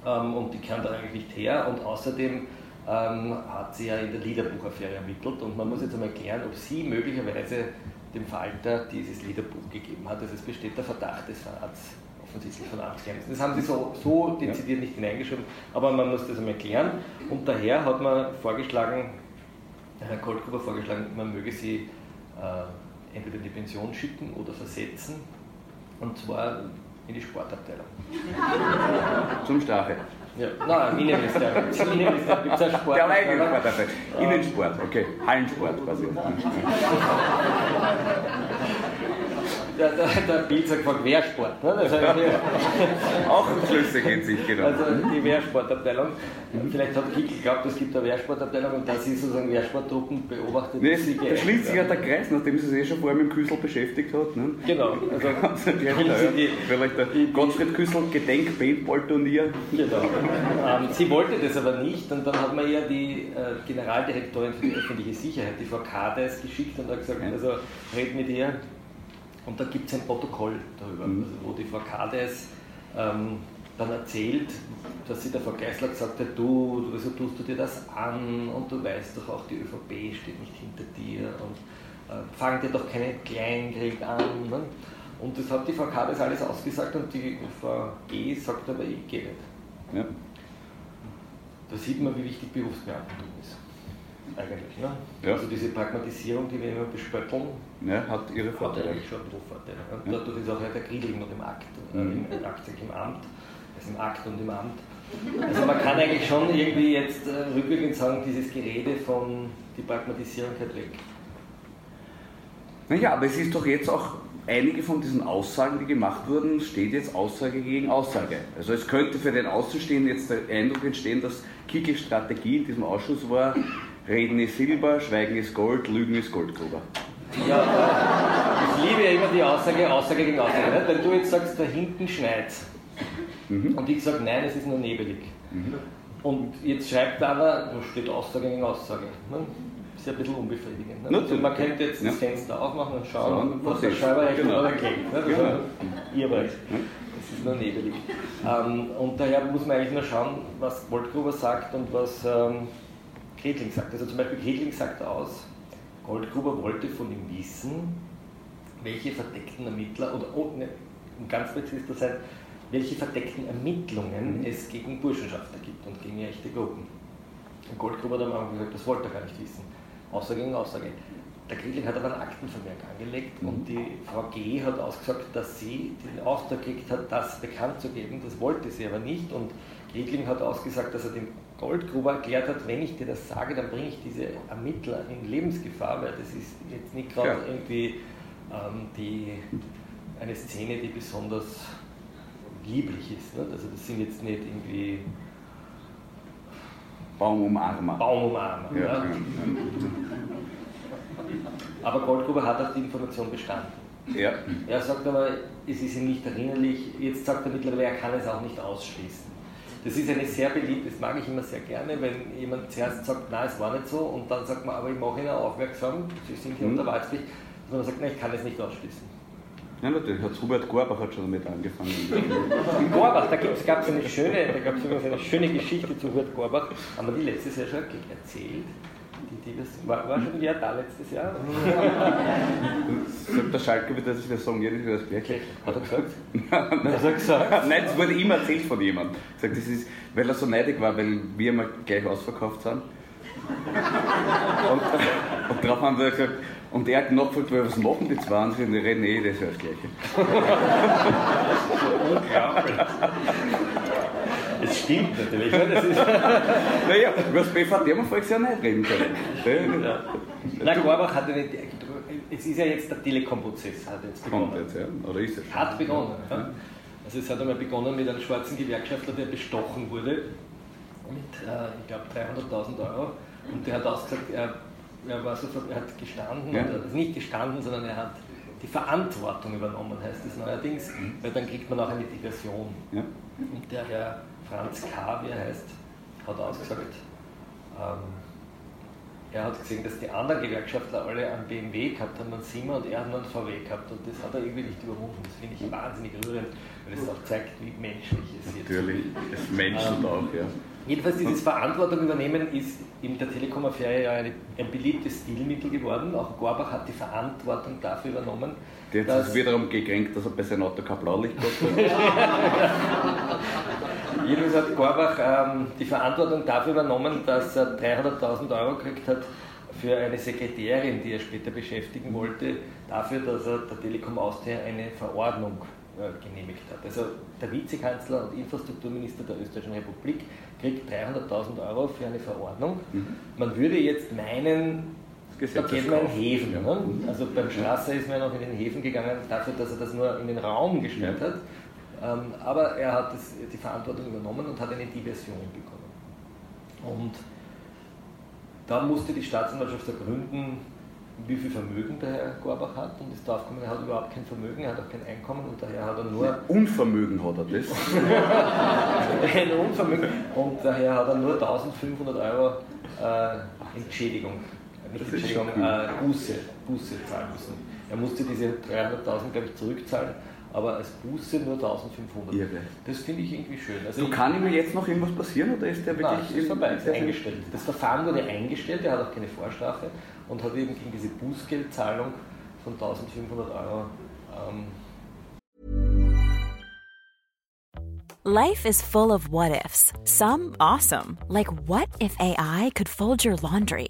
ähm, und die kehren da eigentlich nicht her und außerdem ähm, hat sie ja in der Liederbuchaffäre ermittelt und man muss jetzt einmal klären, ob sie möglicherweise dem Falter dieses Liederbuch gegeben hat. Also es besteht der Verdacht des Verrats offensichtlich von Amtsgeheimnissen. Das haben sie so, so dezidiert nicht hineingeschrieben, aber man muss das einmal klären. Und daher hat man vorgeschlagen, Herr Koltgruber vorgeschlagen, man möge sie äh, entweder in die Pension schicken oder versetzen, und zwar in die Sportabteilung. *laughs* Zum Strafe. Ja, nein, Innenministerium. *laughs* Innenministerium gibt es einen Sport. Der eigene dafür. Innensport, okay. Hallensport quasi. *laughs* Der, der, der Bild sagt von Wehrsport. Ne? Eigentlich- *laughs* Auch in sich genommen. Also die Wehrsportabteilung. Vielleicht hat Kickl geglaubt, es gibt eine Wehrsportabteilung und da sie sozusagen Wehrsporttruppen beobachtet. Nee, da schließt sich ja. ja der Kreis, nachdem sie sich eh schon vorher mit dem Küssel beschäftigt hat. Ne? Genau, also *laughs* Also, ja, ja, die, Vielleicht der Gottfried Küssel Gedenk Paintball-Turnier. Genau. Ähm, sie wollte das aber nicht und dann hat man ihr die äh, Generaldirektorin für die öffentliche Sicherheit, die Frau Kades, geschickt und hat gesagt, Ja. also red mit ihr. Und da gibt es ein Protokoll darüber, Mhm. also wo die Frau Kades ähm, dann erzählt, dass sie der Frau Geisler gesagt hat, du, wieso tust du dir das an und du weißt doch auch, die ÖVP steht nicht hinter dir und äh, fang dir doch keinen Kleinkrieg an. Ne? Und das hat die Frau Kades alles ausgesagt und die Frau G sagt aber, ich gehe nicht. Ja. Da sieht man, wie wichtig Berufsbeamtentum ist. Eigentlich. Ne? Ja. Also diese Pragmatisierung, die wir immer bespötteln, Ja, hat ihre hat Vorteile. eigentlich schon ein bisschen Vorteile. Und Ja. dadurch ist auch der Griedling noch im Akt, Mhm. im, Akt, sag ich, im Amt, also im Akt und im Amt. Also man kann eigentlich schon irgendwie jetzt äh, rückwirkend sagen, dieses Gerede von die Pragmatisierung geht weg. Naja, aber es ist doch jetzt auch, einige von diesen Aussagen, die gemacht wurden, steht jetzt Aussage gegen Aussage. Also es könnte für den Außenstehenden jetzt der Eindruck entstehen, dass Kickels Strategie in diesem Ausschuss war, Reden ist Silber, Schweigen ist Gold, Lügen ist Goldgruber. Ja, ich liebe ja immer die Aussage, Aussage gegen Aussage. Nicht? Wenn du jetzt sagst, da hinten schneit's Mhm. und ich sage, nein, es ist nur nebelig. Und jetzt schreibt einer, da steht Aussage gegen Aussage. Ne? Ist ja ein bisschen unbefriedigend. Ne? Also man könnte jetzt das Ja. Fenster aufmachen und schauen, Schauen, was der. Schreiber recht Genau. oder. Ne? Das Genau. ist ihr Recht. Es ist nur nebelig. Ähm, und daher muss man eigentlich nur schauen, was Goldgruber sagt und was ähm, Gretling sagt. Also zum Beispiel Gretling sagt aus, Goldgruber wollte von ihm wissen, welche verdeckten Ermittler, oder oh, ne, um ganz präzise zu sein, welche verdeckten Ermittlungen Mhm. es gegen Burschenschafter gibt und gegen rechte Gruppen. Und Goldgruber hat am Anfang gesagt, das wollte er gar nicht wissen. Aussage gegen Aussage. Der Gretling hat aber einen Aktenvermerk angelegt Mhm. und die Frau G. hat ausgesagt, dass sie den Auftrag gekriegt hat, das bekannt zu geben. Das wollte sie aber nicht und Gretling hat ausgesagt, dass er dem Goldgruber erklärt hat, wenn ich dir das sage, dann bringe ich diese Ermittler in Lebensgefahr, weil das ist jetzt nicht gerade Ja. irgendwie ähm, die, eine Szene, die besonders lieblich ist. Ne? Also das sind jetzt nicht irgendwie Baumumarmer. Baumumarmer. Ja, Ja. *laughs* Aber Goldgruber hat auf die Information bestanden. ja. Er sagt aber, es ist ihm nicht erinnerlich. Jetzt sagt er mittlerweile, er kann es auch nicht ausschließen. Das ist eine sehr beliebt, das mag ich immer sehr gerne, wenn jemand zuerst sagt, nein, es war nicht so, und dann sagt man, aber ich mache Ihnen aufmerksam, Sie sind hier Mhm. unter Wahlpflicht, dass man sagt, nein, ich kann es nicht ausschließen. Ja, natürlich. Hat Hubert Gorbach hat schon damit angefangen. In *laughs* Gorbach, da gab es eine schöne, da gab's übrigens eine schöne Geschichte zu Hubert Gorbach, haben wir die letztes Jahr schon erzählt. Die, das, war, war schon wer da letztes Jahr? *laughs* Sagt der Schalke wieder, dass ich das sagen, jedes Jahr das Gleiche. Hat er gesagt? Was *laughs* hat er gesagt? Nein, das wurde immer erzählt von jemandem. Gesagt, das ist, weil er so neidig war, weil wir immer gleich ausverkauft sind. Und, und darauf haben wir gesagt, und er hat nachgefragt, was machen die zwei? Und sie reden eh, das ist ja das Gleiche. Unglaublich. Es stimmt natürlich. Das ist, *laughs* Naja, über das BVD haben wir voriges Jahr nicht reden können. ja. Na, Gorbach hat eine, es ist ja jetzt der Telekom-Prozess, hat jetzt Kommt begonnen. jetzt, ja. Oder ist es schon? Hat begonnen. Ja. Also es hat einmal begonnen mit einem schwarzen Gewerkschaftler, der bestochen wurde mit, äh, ich glaube, 300.000 Euro. Und der hat ausgesagt, er, er, war so, er hat gestanden, Ja. oder, also nicht gestanden, sondern er hat die Verantwortung übernommen, heißt es neuerdings, weil dann kriegt man auch eine Diversion. Ja. Und der Herr Franz K., wie er heißt, hat ausgesagt, ähm, er hat gesehen, dass die anderen Gewerkschaftler alle einen BMW gehabt haben, einen Simmer und er hat nur einen VW gehabt und das hat er irgendwie nicht überwunden. Das finde ich wahnsinnig rührend, weil es auch zeigt, wie menschlich es jetzt Natürlich, es menschelt auch, ja. Jedenfalls dieses Verantwortung übernehmen ist in der Telekom-Affäre ja ein beliebtes Stilmittel geworden. Auch Gorbach hat die Verantwortung dafür übernommen. Jetzt dass- ist wiederum gekränkt, dass er bei seinem Auto kein Blaulicht hat. *laughs* *laughs* Jedenfalls hat Gorbach ähm, die Verantwortung dafür übernommen, dass er 300.000 Euro gekriegt hat für eine Sekretärin, die er später beschäftigen wollte, dafür, dass er der Telekom Austria eine Verordnung äh, genehmigt hat. Also der Vizekanzler und Infrastrukturminister der Österreichischen Republik kriegt 300.000 Euro für eine Verordnung. Man würde jetzt meinen, Das da geht man in. Häfen. Ja. Ne? Also beim Strasser ist man ja noch in den Häfen gegangen, dafür, dass er das nur in den Raum gestellt Ja. hat. Ähm, aber er hat das, die Verantwortung übernommen und hat eine Diversion bekommen. Und da musste die Staatsanwaltschaft ergründen, wie viel Vermögen der Herr Gorbach hat und ist draufgekommen, er hat überhaupt kein Vermögen, er hat auch kein Einkommen und daher hat er nur Unvermögen hat er das. *laughs* ein Unvermögen und daher hat er nur 1500 Euro äh, Entschädigung, nicht Entschädigung, äh, Buße, Buße zahlen müssen. Er musste diese 300.000, glaube ich, zurückzahlen, aber als Buße nur 1500. Irre. Das finde ich irgendwie schön. Also Du kann ihm jetzt noch irgendwas passieren oder ist der Nein, wirklich es ist vorbei, ist eingestellt. Das Verfahren wurde eingestellt, er hat auch keine Vorstrafe und hat eben gegen diese Bußgeldzahlung von 1500 Euro ähm, Life is full of what ifs. Some awesome, like what if AI could fold your laundry?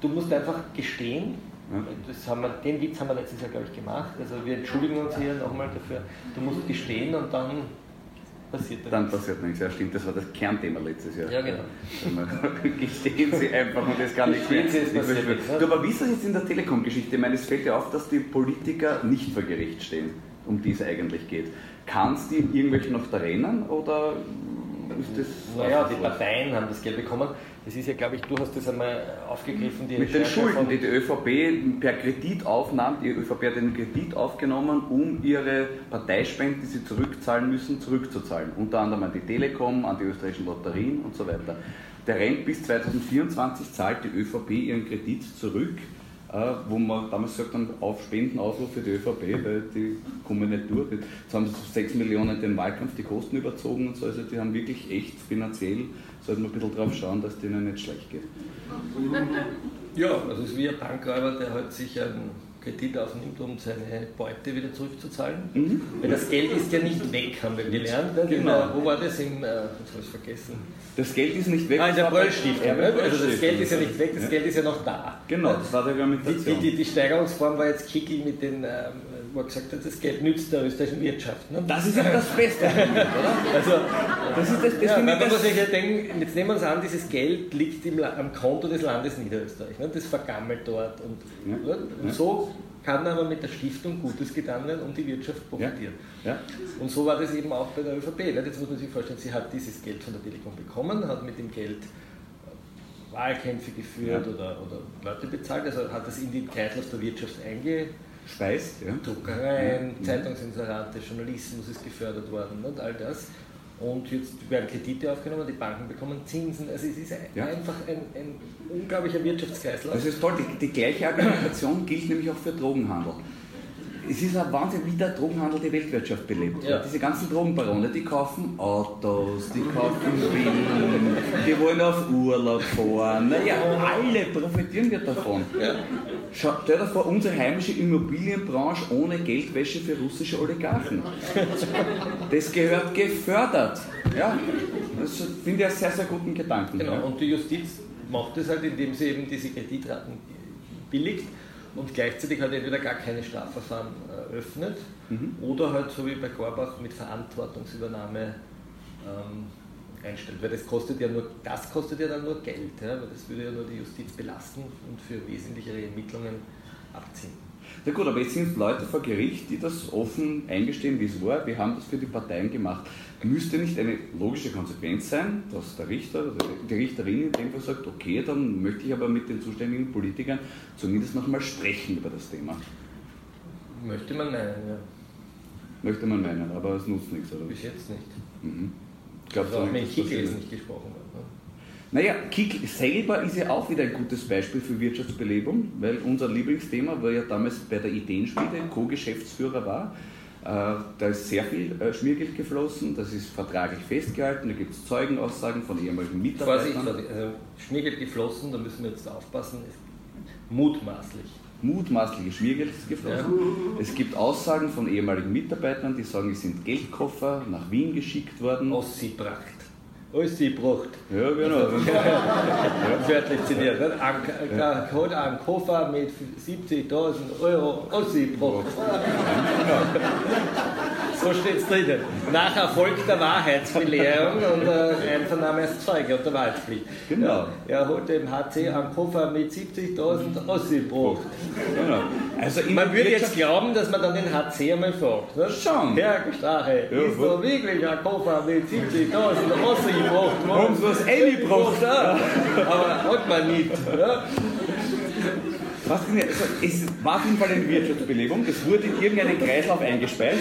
du musst einfach gestehen, das haben wir, den Witz haben wir letztes Jahr, glaube ich, gemacht. Also wir entschuldigen uns hier nochmal dafür. Du musst gestehen und dann passiert da Dann nichts. passiert nichts. Ja, stimmt, das war das Kernthema letztes Jahr. Ja, genau. *laughs* Gestehen Sie einfach und das kann nicht mehr. Sie, es passiert nichts, ne? Du, aber wie ist das jetzt in der Telekom-Geschichte? Ich meine, es fällt ja auf, dass die Politiker nicht vor Gericht stehen, um die es eigentlich geht. Kann es die irgendwelche noch da rennen oder ist das. Naja, die? Parteien haben das Geld bekommen. Das ist ja, glaube ich, du hast das einmal aufgegriffen. Die Mit den Schulden, die die ÖVP per Kredit aufnahm, die ÖVP hat einen Kredit aufgenommen, um ihre Parteispenden, die sie zurückzahlen müssen, zurückzuzahlen. Unter anderem an die Telekom, an die österreichischen Lotterien und so weiter. Der rennt bis 2024 zahlt die ÖVP ihren Kredit zurück, wo man damals gesagt haben, auf Spendenaufruf für die ÖVP, weil die kommen nicht durch. Jetzt haben sie 6 Millionen den Wahlkampf die Kosten überzogen und so, also die haben wirklich echt finanziell, sollten wir ein bisschen drauf schauen, dass denen nicht schlecht geht. Ja, also es ist wie ein Bankräuber, der halt sich einen Kredit aufnimmt, um seine Beute wieder zurückzuzahlen. Mhm. Weil das Geld ist ja nicht weg, haben wir gelernt. Ne? Genau. wo war das? Im, äh, jetzt habe ich vergessen. Das Geld ist nicht weg. Ah, in der Bröllstiftung. Ja, also das Geld ist ja nicht weg, das ja. Geld ist ja noch da. Genau, das war der Argumentation. Die, die, die Steigerungsform war jetzt Kickel mit den ähm, wo er gesagt hat, das Geld nützt der österreichischen Wirtschaft. Ne? Das ist ja das Beste, oder? Also, das ist das, das ja, man muss sich ja denken, jetzt nehmen wir uns an, dieses Geld liegt im, am Konto des Landes Niederösterreich. Ne? Das vergammelt dort. Und, ja. und so kann aber mit der Stiftung Gutes getan werden und die Wirtschaft profitieren. Ja. Ja. Und so war das eben auch bei der ÖVP. Ne? Jetzt muss man sich vorstellen, sie hat dieses Geld von der Telekom bekommen, hat mit dem Geld Wahlkämpfe geführt ja. oder, oder Leute bezahlt, also hat das in den Kreislauf der Wirtschaft eingeführt speist. Ja. Druckereien, ja. Zeitungsinserate, Journalismus ist gefördert worden und all das. Und jetzt werden Kredite aufgenommen, die Banken bekommen Zinsen. Also es ist ja. einfach ein, ein, unglaublicher Wirtschaftskreislauf. Das ist toll. Die, die gleiche Argumentation gilt nämlich auch für Drogenhandel es ist ein Wahnsinn, wie der Drogenhandel die Weltwirtschaft belebt. Ja. Diese ganzen Drogenbarone, die kaufen Autos, die kaufen Villen, die wollen auf Urlaub fahren. Naja, alle profitieren wir davon. Ja. Stell dir vor, unsere heimische Immobilienbranche ohne Geldwäsche für russische Oligarchen. Das gehört gefördert. Ja, das finde ich einen sehr, sehr guten Gedanken. Genau, und die Justiz macht das halt, indem sie eben diese Kreditraten billigt und gleichzeitig halt entweder gar keine Strafverfahren eröffnet mhm. oder halt so wie bei Gorbach mit Verantwortungsübernahme ähm, einstellt. Weil das kostet ja nur, das kostet ja dann nur Geld, ja? weil das würde ja nur die Justiz belasten und für wesentlichere Ermittlungen abziehen. Ja gut, aber jetzt sind Leute vor Gericht, die das offen eingestehen, wie es war. Wir haben das für die Parteien gemacht. Müsste nicht eine logische Konsequenz sein, dass der Richter oder die Richterin in dem Fall sagt, okay, dann möchte ich aber mit den zuständigen Politikern zumindest nochmal sprechen über das Thema. Möchte man meinen, ja. Möchte man meinen, aber es nutzt nichts, oder? Bis jetzt nicht. Mhm. Ich glaube, also auch mit Kickel ist nicht gesprochen worden. Ne? Naja, Kick selber ist ja auch wieder ein gutes Beispiel für Wirtschaftsbelebung, weil unser Lieblingsthema war ja damals bei der Ideenschmiede, Co-Geschäftsführer war. Äh, da ist sehr viel äh, Schmiergeld geflossen, das ist vertraglich festgehalten, da gibt es Zeugenaussagen von ehemaligen Mitarbeitern. Vorsicht. Also Schmiergeld geflossen, da müssen wir jetzt aufpassen, mutmaßlich. Mutmaßliches Schmiergeld ist geflossen. Ja. Es gibt Aussagen von ehemaligen Mitarbeitern, die sagen, es sind Geldkoffer nach Wien geschickt worden. Ossi-Pracht alles gebracht. Ja, genau. *laughs* Wörtlich zitiert. Ne? Hat einen Koffer mit 70.000 Euro ausgebracht. So steht es drinnen. Nach Erfolg der Wahrheitsbelehrung und äh, Einvernahme als Zeuge und der Wahrheitspflicht. Genau. Ja, er hat dem HC einen Koffer mit 70.000 ausgebracht. Genau. Also man würde jetzt glauben, dass man dann den HC einmal fragt. Ne? Schon. Herr Gestache, ja, ist da wirklich ein Koffer mit 70.000 ausgebracht? Gebraucht worden. Haben sie was eingebracht? Ja. Aber hat man nicht. Ja. Also, es war auf jeden Fall eine Wirtschaftsbelebung. Es wurde in irgendeinen Kreislauf eingespeist.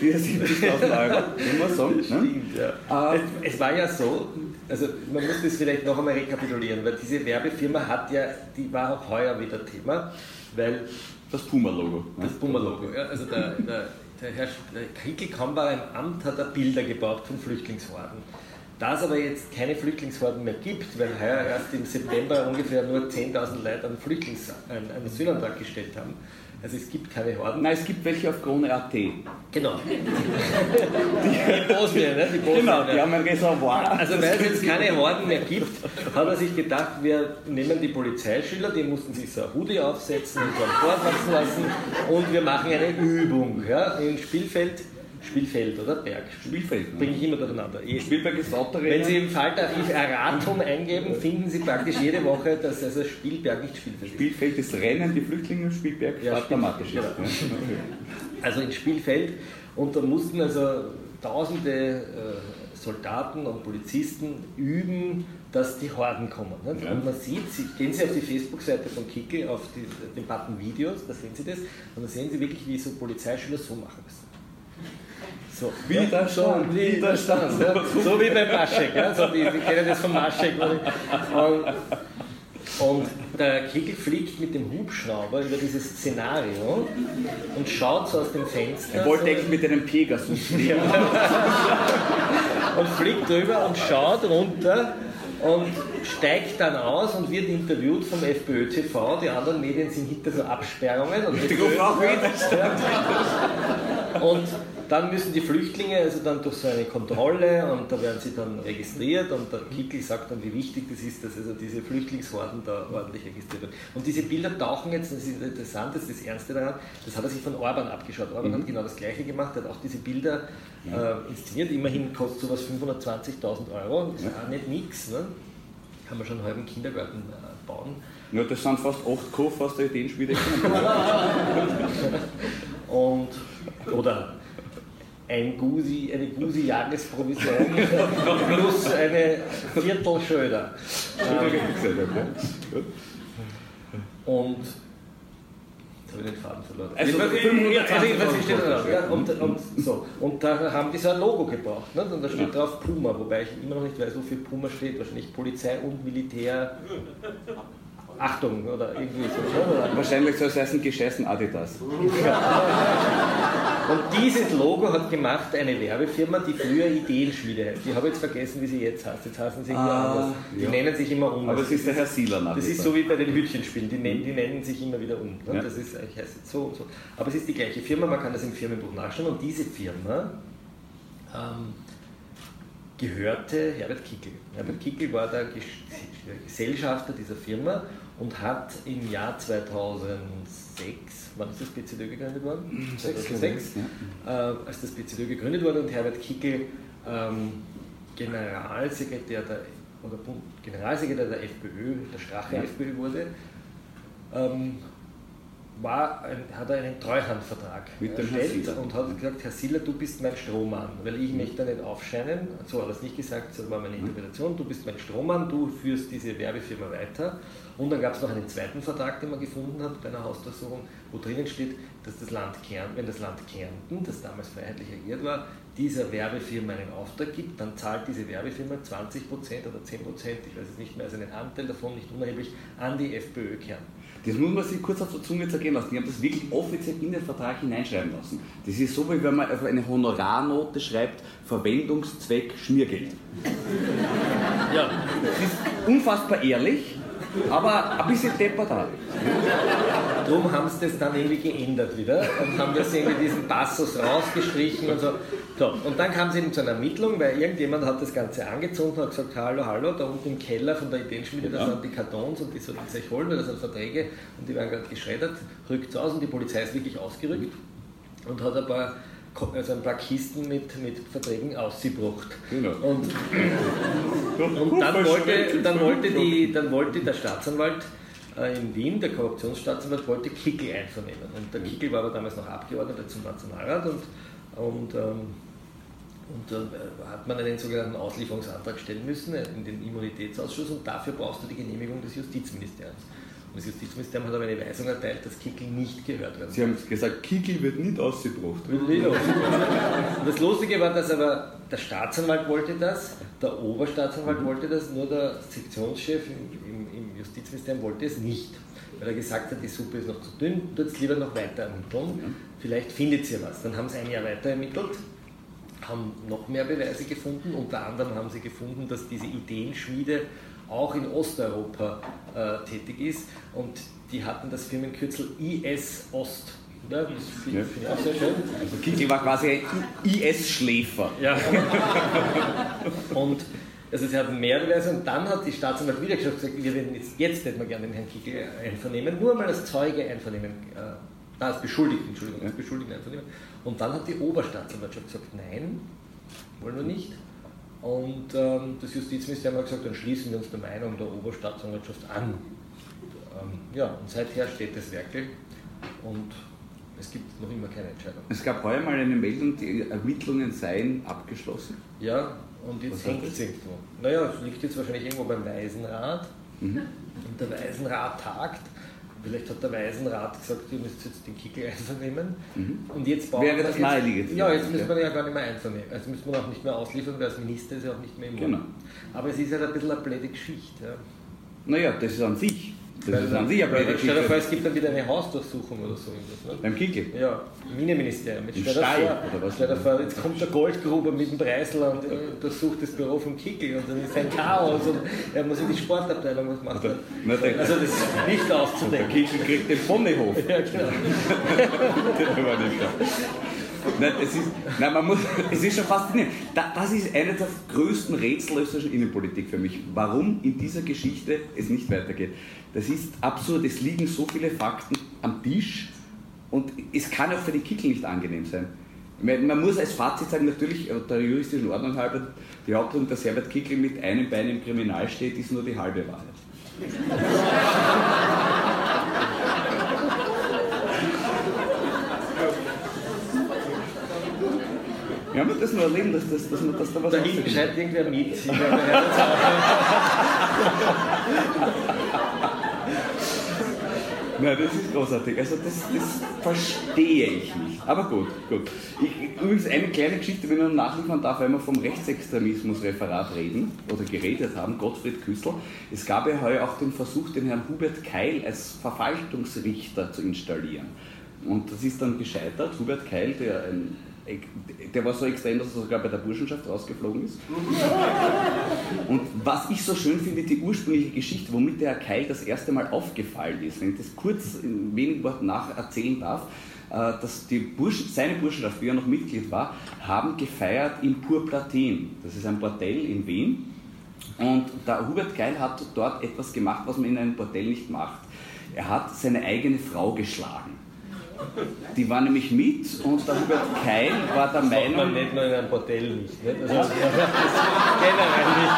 Diese 70.000 Euro, muss man sagen. Ne? Stimmt, ja. äh, es, es, war ja so, also man muss das vielleicht noch einmal rekapitulieren, weil diese Werbefirma hat ja, die war auch heuer wieder Thema, weil das Puma-Logo. Ne? Das Puma-Logo, ja. Also der, der, der Herr Krickel war im Amt, hat er Bilder gebaut von Flüchtlingshorden. Da es aber jetzt keine Flüchtlingshorden mehr gibt, weil heuer erst im September ungefähr nur 10.000 Leute einen, Flüchtlings-, einen Asylantrag gestellt haben, also es gibt keine Horden. Nein, es gibt welche auf Krone.at. Genau. *laughs* Die, die Bosnien, ne? Die Bosnien, genau, die haben ein Reservoir. Also weil es jetzt keine Horden mehr gibt, hat er sich gedacht, wir nehmen die Polizeischüler, die mussten sich so ein Hoodie aufsetzen und so ein Bord wachsen lassen und wir machen eine Übung. Ja? Im Spielfeld Spielfeld oder Berg? Spielfeld. Ne? Bringe ich immer durcheinander. Spielberg ist Autorennen. Wenn Sie im Faltarchiv Erratum eingeben, finden Sie praktisch jede Woche, dass also Spielberg nicht Spielfeld ist. Spielfeld ist Rennen, die Flüchtlinge und Spielberg ja, dramatisch ist. Genau. Also in Spielfeld. Und da mussten also tausende äh, Soldaten und Polizisten üben, dass die Horden kommen. Ja. Und man sieht, Sie, gehen Sie auf die Facebook-Seite von Kickel, auf die, den Button Videos, da sehen Sie das, und da sehen Sie wirklich, wie so Polizeischüler so machen müssen. So, Widerstand, Widerstand. Ja, so wie bei Maschek. Ja, so wie, wir kennen das von Maschek. Und, der Kegel fliegt mit dem Hubschrauber über dieses Szenario und schaut so aus dem Fenster. Er wollte so, mit einem Pegasus fliegen. *laughs* und fliegt drüber und schaut runter und steigt dann aus und wird interviewt vom FPÖ-TV. Die anderen Medien sind hinter so Absperrungen. Und, FPÖ, und dann müssen die Flüchtlinge also dann durch so eine Kontrolle und da werden sie dann registriert und der Kickel sagt dann, wie wichtig das ist, dass also diese Flüchtlingshorden da ordentlich registriert werden. Und diese Bilder tauchen jetzt, das ist interessant, das ist das Ernste daran, das hat er sich von Orban abgeschaut. Orban mhm. hat genau das Gleiche gemacht, er hat auch diese Bilder äh, inszeniert. Immerhin kostet sowas 520.000 Euro, das ist ja. auch nicht nichts. Ne? Kann man schon einen halben Kindergarten äh, bauen. Ja, das sind fast 8 Kopf aus der Ideenschmiede. *laughs* *laughs* und, oder ein Gusi, eine Gusi-Jahresprovision plus eine Viertel Schöder. Und Jetzt habe ich den Faden verloren. Also, also, ich, ja, und, und, so. und da haben die so ein Logo gebraucht. Ne? Und da steht drauf Puma, wobei ich immer noch nicht weiß, wofür Puma steht. Wahrscheinlich Polizei und Militär Achtung oder irgendwie so. Oder? Wahrscheinlich soll es heißen, gescheißen Adidas. *laughs* Und dieses Logo hat gemacht eine Werbefirma, die früher Ideenschmiede heißt. Ich habe jetzt vergessen, wie sie jetzt heißt. Jetzt heißen sie ah, anders. Die ja. nennen sich immer um. Aber es ist der Herr Sieler nach Das ist so wie bei den Hütchenspielen. Die, nennen, die nennen sich immer wieder um. Ne? Ja. Das ist, ich heiße so und so. Aber es ist die gleiche Firma, man kann das im Firmenbuch nachschauen. Und diese Firma ähm, gehörte Herbert Kickel. Herbert Kickel war der Gesellschafter dieser Firma und hat im Jahr 2006, wann ist das BCD gegründet worden? 2006, ja. äh, als das BCD gegründet wurde und Herbert Kickel ähm, Generalsekretär der oder Generalsekretär der FPÖ, der Strache ja. FPÖ wurde, ähm, war ein, hat er einen Treuhandvertrag Mit erstellt und hat gesagt, Herr Siller, du bist mein Strohmann, weil ich möchte da nicht aufscheinen, so hat er es nicht gesagt, so war meine mhm. Interpretation, du bist mein Strohmann, du führst diese Werbefirma weiter und dann gab es noch einen zweiten Vertrag, den man gefunden hat bei einer Hausdurchsuchung, wo drinnen steht, dass das Land Kärnten, wenn das Land Kärnten, das damals freiheitlich regiert war, dieser Werbefirma einen Auftrag gibt, dann zahlt diese Werbefirma 20% oder 10%, ich weiß es nicht mehr, also einen Anteil davon, nicht unerheblich, an die FPÖ Kärnten. Das muss man sich kurz auf der Zunge zergehen lassen. Die haben das wirklich offiziell in den Vertrag hineinschreiben lassen. Das ist so, wie wenn man auf eine Honorarnote schreibt, Verwendungszweck Schmiergeld. Ja. Das ist unfassbar ehrlich aber ein bisschen deppert auch. Darum haben sie das dann irgendwie geändert wieder und haben das irgendwie diesen Passus rausgestrichen und so. so. Und dann kam es eben zu einer Ermittlung, weil irgendjemand hat das Ganze angezündet und hat gesagt, hallo, hallo, da unten im Keller von der Ideenschmiede, da sind die Kartons und die sollten sich holen, weil das sind Verträge und die werden gerade geschreddert, rückt aus und die Polizei ist wirklich ausgerückt und hat ein paar also ein paar Kisten mit, mit Verträgen ausgebracht. Genau. Und, und dann, wollte, dann, wollte die, dann wollte der Staatsanwalt äh, in Wien, der Korruptionsstaatsanwalt, wollte Kickel einvernehmen. Und der Kickel war aber damals noch Abgeordneter zum Nationalrat und, und, ähm, und äh, hat man einen sogenannten Auslieferungsantrag stellen müssen in den Immunitätsausschuss und dafür brauchst du die Genehmigung des Justizministeriums. Und das Justizministerium hat aber eine Weisung erteilt, dass Kickel nicht gehört wird. Sie haben gesagt, Kickel wird nicht ausgebracht. Wird nicht ausgebracht. Das Lustige war, dass aber der Staatsanwalt wollte das, der Oberstaatsanwalt mhm. wollte das, nur der Sektionschef im, im, im, Justizministerium wollte es nicht. Weil er gesagt hat, die Suppe ist noch zu dünn, tut es lieber noch weiter ermitteln. Mhm. Vielleicht findet sie was. Dann haben sie ein Jahr weiter ermittelt haben noch mehr Beweise gefunden. Unter anderem haben sie gefunden, dass diese Ideenschmiede auch in Osteuropa äh, tätig ist und die hatten das Firmenkürzel IS Ost. Ja, das finde find ich auch sehr schön. Also Kickel war quasi ein IS-Schläfer. Ja. *laughs* und also sie hatten mehr Beweise und dann hat die Staatsanwalt wieder gesagt, wir werden jetzt, jetzt hätten wir gerne den Herrn Kickel einvernehmen, nur mal als Zeuge einvernehmen, äh, als Beschuldigten, Entschuldigung, als Beschuldigten einvernehmen. Und dann hat die Oberstaatsanwaltschaft gesagt, nein, wollen wir nicht. Und ähm, das Justizministerium hat gesagt, dann schließen wir uns der Meinung der Oberstaatsanwaltschaft an. Ähm, ja, und seither steht das Werkel und es gibt noch immer keine Entscheidung. Es gab heuer mal eine Meldung, die Ermittlungen seien abgeschlossen. Ja, und jetzt hängt es irgendwo. Naja, es liegt jetzt wahrscheinlich irgendwo beim Waisenrat. Mhm. Und der Waisenrat tagt Vielleicht hat der Waisenrat gesagt, ihr müsst jetzt den Kickel einvernehmen. Mhm. Und jetzt bauen Wäre das naheliegend? Ja, jetzt müssen wir ja gar nicht mehr einvernehmen. Also müssen wir auch nicht mehr ausliefern, weil als Minister ist er auch nicht mehr im. Genau. Aber es ist halt ein bisschen eine blöde Geschichte. Ja. Naja, das ist an sich Das ist an sich blöde Stell dir vor, es gibt dann wieder eine Hausdurchsuchung oder so. Ne? Beim Kickel. Ja, im Innenministerium. Jetzt Im stell Stall, vor, oder was? Stell dir vor, jetzt kommt der Goldgruber mit dem Preisler und äh, durchsucht das Büro vom Kickel und dann ist ein Chaos und er muss in die Sportabteilung was machen. Na, der- Also das ist nicht Der auszudenken. Kickel kriegt den Ponyhof. Ja, genau. *laughs* Den nicht klar. Nein, es ist, nein, man muss, *laughs* es ist schon faszinierend. Da, das ist eine der größten Rätsel österreichischen Innenpolitik für mich. Warum in dieser Geschichte es nicht weitergeht. Das ist absurd. Es liegen so viele Fakten am Tisch und es kann auch für die Kickel nicht angenehm sein. Man muss als Fazit sagen, natürlich, äh, der juristischen Ordnung halber, die Hauptgrund, dass Herbert Kickl mit einem Bein im Kriminal steht, ist nur die halbe Wahrheit. Ja, man das nur erleben, dass, das, dass, man, dass da was Da hinten schreibt irgendwer mit. Nein, das ist großartig. Also das, das verstehe ich nicht. Aber gut, gut. Ich, übrigens eine kleine Geschichte, wenn noch nachliefern darf, weil wir vom Rechtsextremismus-Referat reden oder geredet haben, Gottfried Küssel. Es gab ja heuer auch den Versuch, den Herrn Hubert Keil als Verwaltungsrichter zu installieren. Und das ist dann gescheitert. Hubert Keil, der ein der war so extrem, dass er sogar bei der Burschenschaft rausgeflogen ist. *laughs* Und was ich so schön finde, die ursprüngliche Geschichte, womit der Herr Keil das erste Mal aufgefallen ist, wenn ich das kurz in wenigen Worten nacherzählen darf, äh, dass die Burschen, seine Burschenschaft, wie er noch Mitglied war, haben gefeiert im Purplatin. Das ist ein Bordell in Wien. Und der Hubert Keil hat dort etwas gemacht, was man in einem Bordell nicht macht. Er hat seine eigene Frau geschlagen. Die war nämlich mit und der Hubert Keil war der Das macht man Meinung, nicht nur in einem Bordell nicht. nicht? Also, das generell nicht.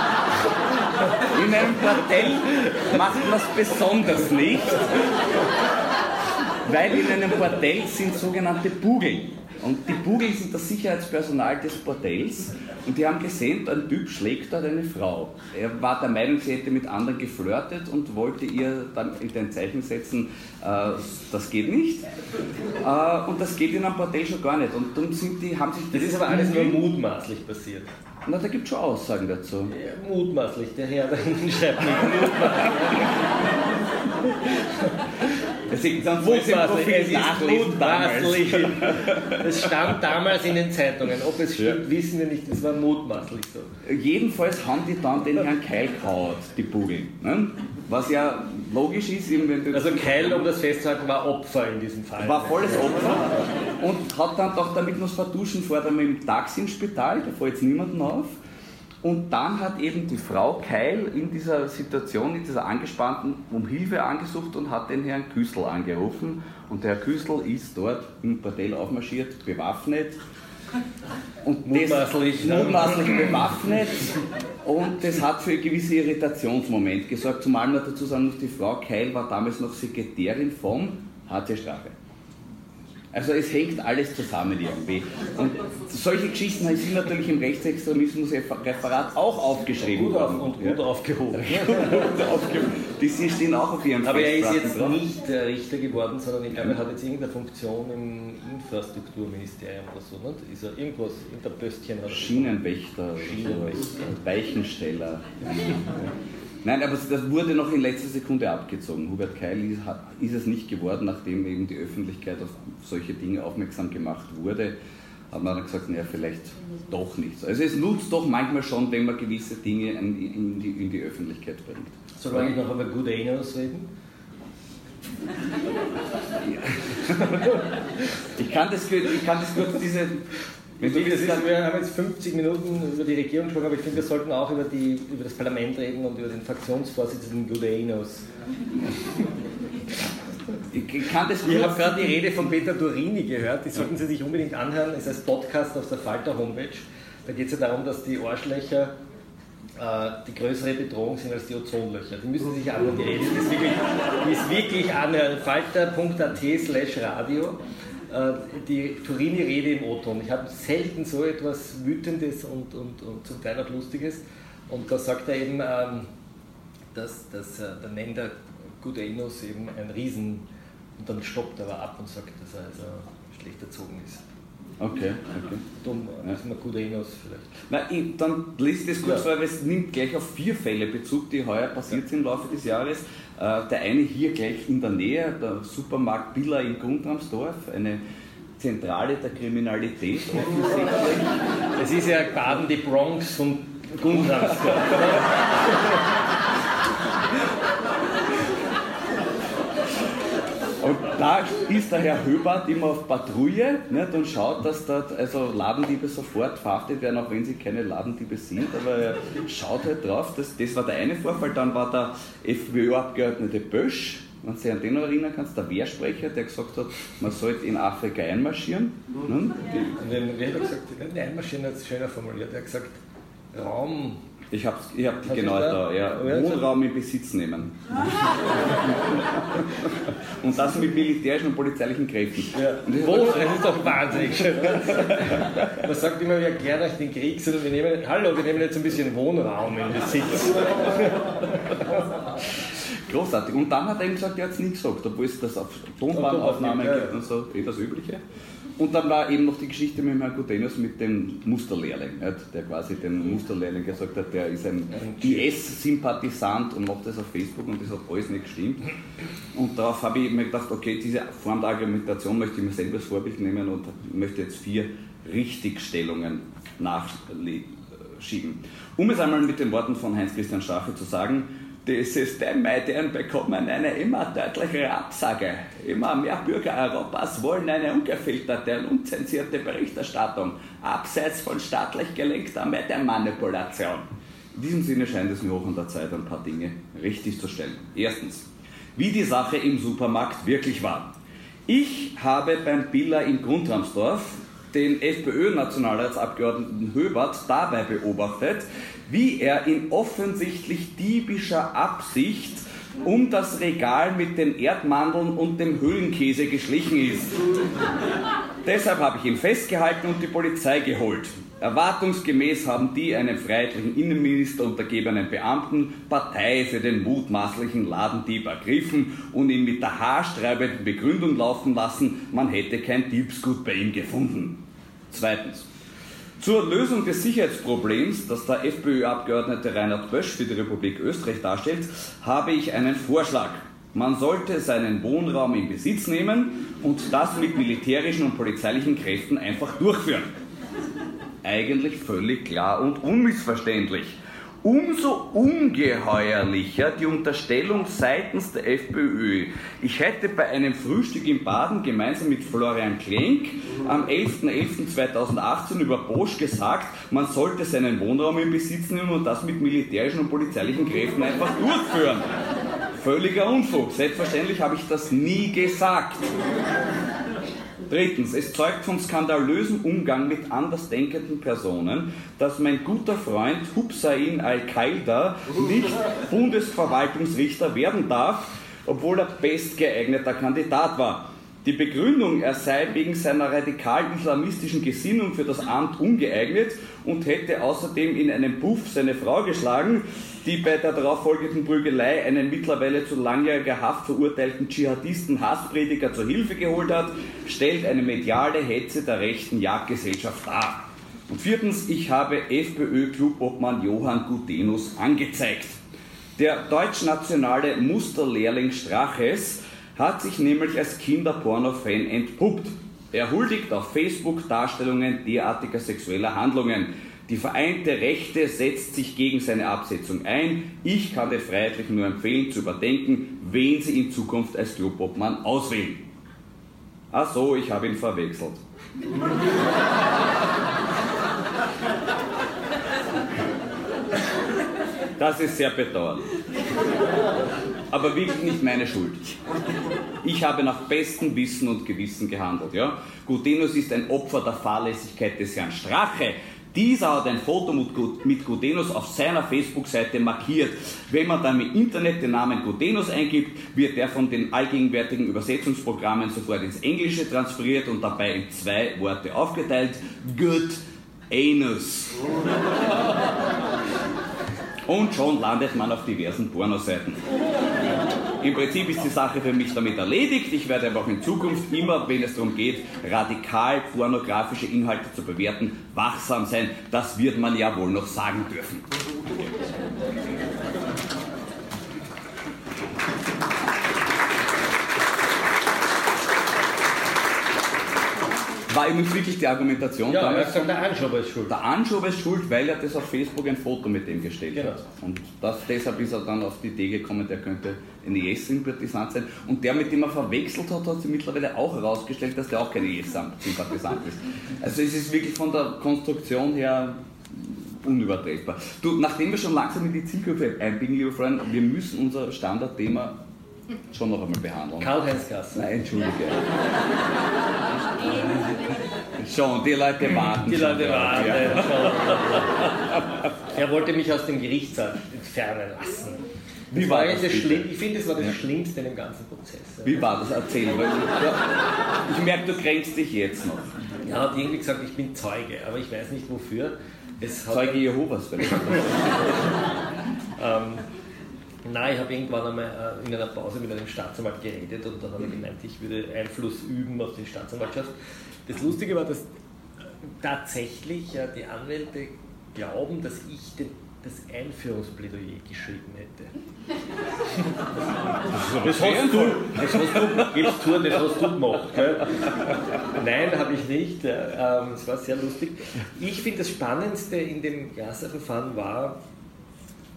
in einem Bordell macht man es besonders nicht, weil in einem Bordell sind sogenannte Bugel. Und die Bugel sind das Sicherheitspersonal des Bordells und die haben gesehen, ein Typ schlägt dort eine Frau. Er war der Meinung, sie hätte mit anderen geflirtet und wollte ihr dann in ein Zeichen setzen, äh, das geht nicht. Äh, und das geht in einem Bordell schon gar nicht. Und dann sind die, haben sich Das ist aber alles nur mutmaßlich passiert. Na, da gibt es schon Aussagen dazu. Ja, mutmaßlich, der Herr da *laughs* hinten schreibt nicht mutmaßlich. *laughs* Deswegen sind Profil Es ist mutmaßlich. *laughs* Es stand damals in den Zeitungen. Ob es stimmt, wissen wir nicht. Es war mutmaßlich so. Jedenfalls haben die dann den Herrn Keil gehauen, die Bugel. Ne? Was ja logisch ist, eben wenn du Also Keil, um das festzuhalten, war Opfer in diesem Fall. war volles Opfer und hat dann doch damit noch verduschen vor dem im Taxi im Spital, da fällt jetzt niemanden auf. Und dann hat eben die Frau Keil in dieser Situation, in dieser angespannten, um Hilfe angesucht und hat den Herrn Küssel angerufen. Und der Herr Küssel ist dort im Bordell aufmarschiert, bewaffnet. Und Mutmaßlich, das, ne? mutmaßlich bewaffnet. Und das hat für einen gewissen Irritationsmoment gesorgt, zumal man dazu sagen muss, die Frau Keil war damals noch Sekretärin vom HC Strache. Also es hängt alles zusammen irgendwie. Und solche Geschichten sind natürlich im Rechtsextremismus-Referat auch aufgeschrieben gut auf worden. und gut aufgehoben. *laughs* Gut aufgehoben. Die stehen auch auf ihren Aber er ist jetzt drauf. nicht der Richter geworden, sondern ich glaube, er hat jetzt irgendeine Funktion im Infrastrukturministerium oder so. Nicht? Ist er irgendwas, irgendein Pöstchen oder so. Schienenwächter, Schienenwächter. Weichensteller. *laughs* Nein, aber das wurde noch in letzter Sekunde abgezogen. Hubert Keil ist, es nicht geworden, nachdem eben die Öffentlichkeit auf solche Dinge aufmerksam gemacht wurde. Hat man dann gesagt, naja, vielleicht doch nichts. Also es nutzt doch manchmal schon, wenn man gewisse Dinge in, die, in die Öffentlichkeit bringt. Wir eigentlich noch über Good Anus reden? *laughs* Ich kann das, gut- ich kann das kurz diese... Das das ist, wir haben jetzt 50 Minuten über die Regierung gesprochen, aber ich finde, wir sollten auch über, die, über das Parlament reden und über den Fraktionsvorsitzenden Gudenos. ich, ich kann das Ich habe gerade die Rede von Peter Durini gehört, die sollten Sie sich unbedingt anhören. Es ist ein Podcast auf der Falter Homepage. Da geht es ja darum, dass die Arschlöcher äh, die größere Bedrohung sind als die Ozonlöcher. Die müssen Sie sich anhören, die Rede ist wirklich, die ist wirklich anhören. Falter.at slash radio. Äh, die Turini-Rede im O-Ton. Ich habe selten so etwas Wütendes und, und, und zum Teil auch Lustiges. Und da sagt er eben, ähm, dass, dass äh, der nennt der Gudenus eben ein Riesen und dann stoppt er aber ab und sagt, dass er also schlecht erzogen ist. Okay, okay. Dumm, ja. ist man Gudenos vielleicht. Na, ich, dann lese ich das kurz ja. vor, weil es nimmt gleich auf vier Fälle Bezug, die heuer passiert sind im Laufe des Jahres. Äh, der eine hier gleich in der Nähe, der Supermarkt Billa in Grundramsdorf, eine Zentrale der Kriminalität offensichtlich. *laughs* Es ist ja Baden die Bronx und Grundramsdorf. *laughs* Und da ist der Herr Höbert immer auf Patrouille nicht, und schaut, dass dort also Ladendiebe sofort verhaftet werden, auch wenn sie keine Ladendiebe sind. Aber er schaut halt drauf, dass, das war der eine Vorfall. Dann war der FPÖ-Abgeordnete Bösch, wenn du dich an den noch erinnern kannst, der Wehrsprecher, der gesagt hat, man sollte in Afrika einmarschieren. Mhm. Wie hat er gesagt? Einmarschieren hat es schöner formuliert. Er hat gesagt, Raum ich habe ich hab genau da, ja. Wohnraum in Besitz nehmen. *laughs* und das mit militärischen und polizeilichen Kräften. Ja. Wohnraum, das ist doch wahnsinnig schön. *laughs* Man sagt immer, wir erklären euch den Krieg, sondern wir nehmen, hallo, wir nehmen jetzt ein bisschen Wohnraum in Besitz. *laughs* Großartig. Und dann hat er ihm gesagt, er hat es nie gesagt, obwohl es das auf Tonbandaufnahmen gibt und so, eh das Übliche. Und dann war eben noch die Geschichte mit Herrn Gutenus mit dem Musterlehrling, der quasi den Musterlehrling gesagt hat, der ist ein IS-Sympathisant und macht das auf Facebook und das hat alles nicht gestimmt. Und darauf habe ich mir gedacht, okay, diese Form der Argumentation möchte ich mir selber als Vorbild nehmen und möchte jetzt vier Richtigstellungen nachschieben. Um es einmal mit den Worten von Heinz-Christian Strache zu sagen, die Systemmedien bekommen eine immer deutlichere Absage. Immer mehr Bürger Europas wollen eine ungefilterte und unzensierte Berichterstattung, abseits von staatlich gelenkter Medienmanipulation. In diesem Sinne scheint es mir hoch an der Zeit, ein paar Dinge richtig zu stellen. Erstens, wie die Sache im Supermarkt wirklich war. Ich habe beim Billa in Grundramsdorf den FPÖ-Nationalratsabgeordneten Höbert dabei beobachtet, wie er in offensichtlich diebischer Absicht um das Regal mit den Erdmandeln und dem Höhlenkäse geschlichen ist. Deshalb habe ich ihn festgehalten und die Polizei geholt. Erwartungsgemäß haben die einem freiheitlichen Innenminister untergebenen Beamten Partei für den mutmaßlichen Ladendieb ergriffen und ihn mit der haarsträubenden Begründung laufen lassen, man hätte kein Diebsgut bei ihm gefunden. Zweitens. Zur Lösung des Sicherheitsproblems, das der FPÖ-Abgeordnete Reinhard Bösch für die Republik Österreich darstellt, habe ich einen Vorschlag. Man sollte seinen Wohnraum in Besitz nehmen und das mit militärischen und polizeilichen Kräften einfach durchführen. Eigentlich völlig klar und unmissverständlich. Umso ungeheuerlicher die Unterstellung seitens der FPÖ. Ich hätte bei einem Frühstück in Baden gemeinsam mit Florian Klenk am 11.11.2018 über Bosch gesagt, man sollte seinen Wohnraum in Besitz nehmen und das mit militärischen und polizeilichen Kräften einfach durchführen. Völliger Unfug. Selbstverständlich habe ich das nie gesagt. Drittens, es zeugt vom skandalösen Umgang mit andersdenkenden Personen, dass mein guter Freund Hubsain Al-Qaida nicht Bundesverwaltungsrichter werden darf, obwohl er bestgeeigneter Kandidat war. Die Begründung, er sei wegen seiner radikal-islamistischen Gesinnung für das Amt ungeeignet und hätte außerdem in einem Puff seine Frau geschlagen, die bei der darauffolgenden Prügelei einen mittlerweile zu langjähriger Haft verurteilten Dschihadisten Hassprediger zur Hilfe geholt hat, stellt eine mediale Hetze der rechten Jagdgesellschaft dar. Und viertens, ich habe FPÖ-Clubobmann Johann Gutenus angezeigt. Der deutschnationale Musterlehrling Straches hat sich nämlich als Kinderporno-Fan entpuppt. Er huldigt auf Facebook Darstellungen derartiger sexueller Handlungen. Die Vereinte Rechte setzt sich gegen seine Absetzung ein. Ich kann den Freiheitlichen nur empfehlen, zu überdenken, wen sie in Zukunft als Clubobmann auswählen. Ach so, ich habe ihn verwechselt. Das ist sehr bedauerlich aber wirklich nicht meine Schuld. Ich habe nach bestem Wissen und Gewissen gehandelt. Ja? Gutenus ist ein Opfer der Fahrlässigkeit des Herrn Strache. Dieser hat ein Foto mit Gutenus auf seiner Facebook-Seite markiert. Wenn man dann im Internet den Namen Gutenus eingibt, wird er von den allgegenwärtigen Übersetzungsprogrammen sofort ins Englische transferiert und dabei in zwei Worte aufgeteilt. Good Anus. Und schon landet man auf diversen Pornoseiten. Im Prinzip ist die Sache für mich damit erledigt. Ich werde einfach in Zukunft immer, wenn es darum geht, radikal pornografische Inhalte zu bewerten, wachsam sein. Das wird man ja wohl noch sagen dürfen. War übrigens wirklich die Argumentation. Ja, er sagt, der Anschober ist schuld. Der Anschober ist schuld, weil er das auf Facebook ein Foto mit dem gestellt genau. hat. Und das, deshalb ist er dann auf die Idee gekommen, der könnte ein IS-Sympathisant sein. Und der, mit dem er verwechselt hat, hat sich mittlerweile auch herausgestellt, dass der auch kein IS-Sympathisant ist. Also es ist wirklich von der Konstruktion her unübertreffbar. Du, nachdem wir schon langsam in die Zielgruppe einbiegen, lieber Freund, wir müssen unser Standardthema schon noch einmal behandeln. Karl-Heinz Gassen. Nein, entschuldige. *laughs* schon, die Leute warten. Die Leute warten. Ja. er wollte mich aus dem Gerichtssaal entfernen lassen. Wie war das? das schlimm, ich finde, es war das ja. Schlimmste in dem ganzen Prozess. Wie war das? Erzähl. Weil ich merke, du kränkst dich jetzt noch. Er hat irgendwie gesagt, ich bin Zeuge, aber ich weiß nicht wofür. Zeuge Jehovas vielleicht. *laughs* ähm, Nein, ich habe irgendwann einmal äh, in einer Pause mit einem Staatsanwalt geredet und dann habe ich gemeint, ich würde Einfluss üben auf die Staatsanwaltschaft. Das Lustige war, dass äh, tatsächlich die Anwälte glauben, dass ich den, das Einführungsplädoyer geschrieben hätte. Das, das hast du, das hast du, gibst zu, das hast du gemacht. Gell? Nein, habe ich nicht. Ähm, es war sehr lustig. Ich finde, das Spannendste in dem Grasser-Verfahren war,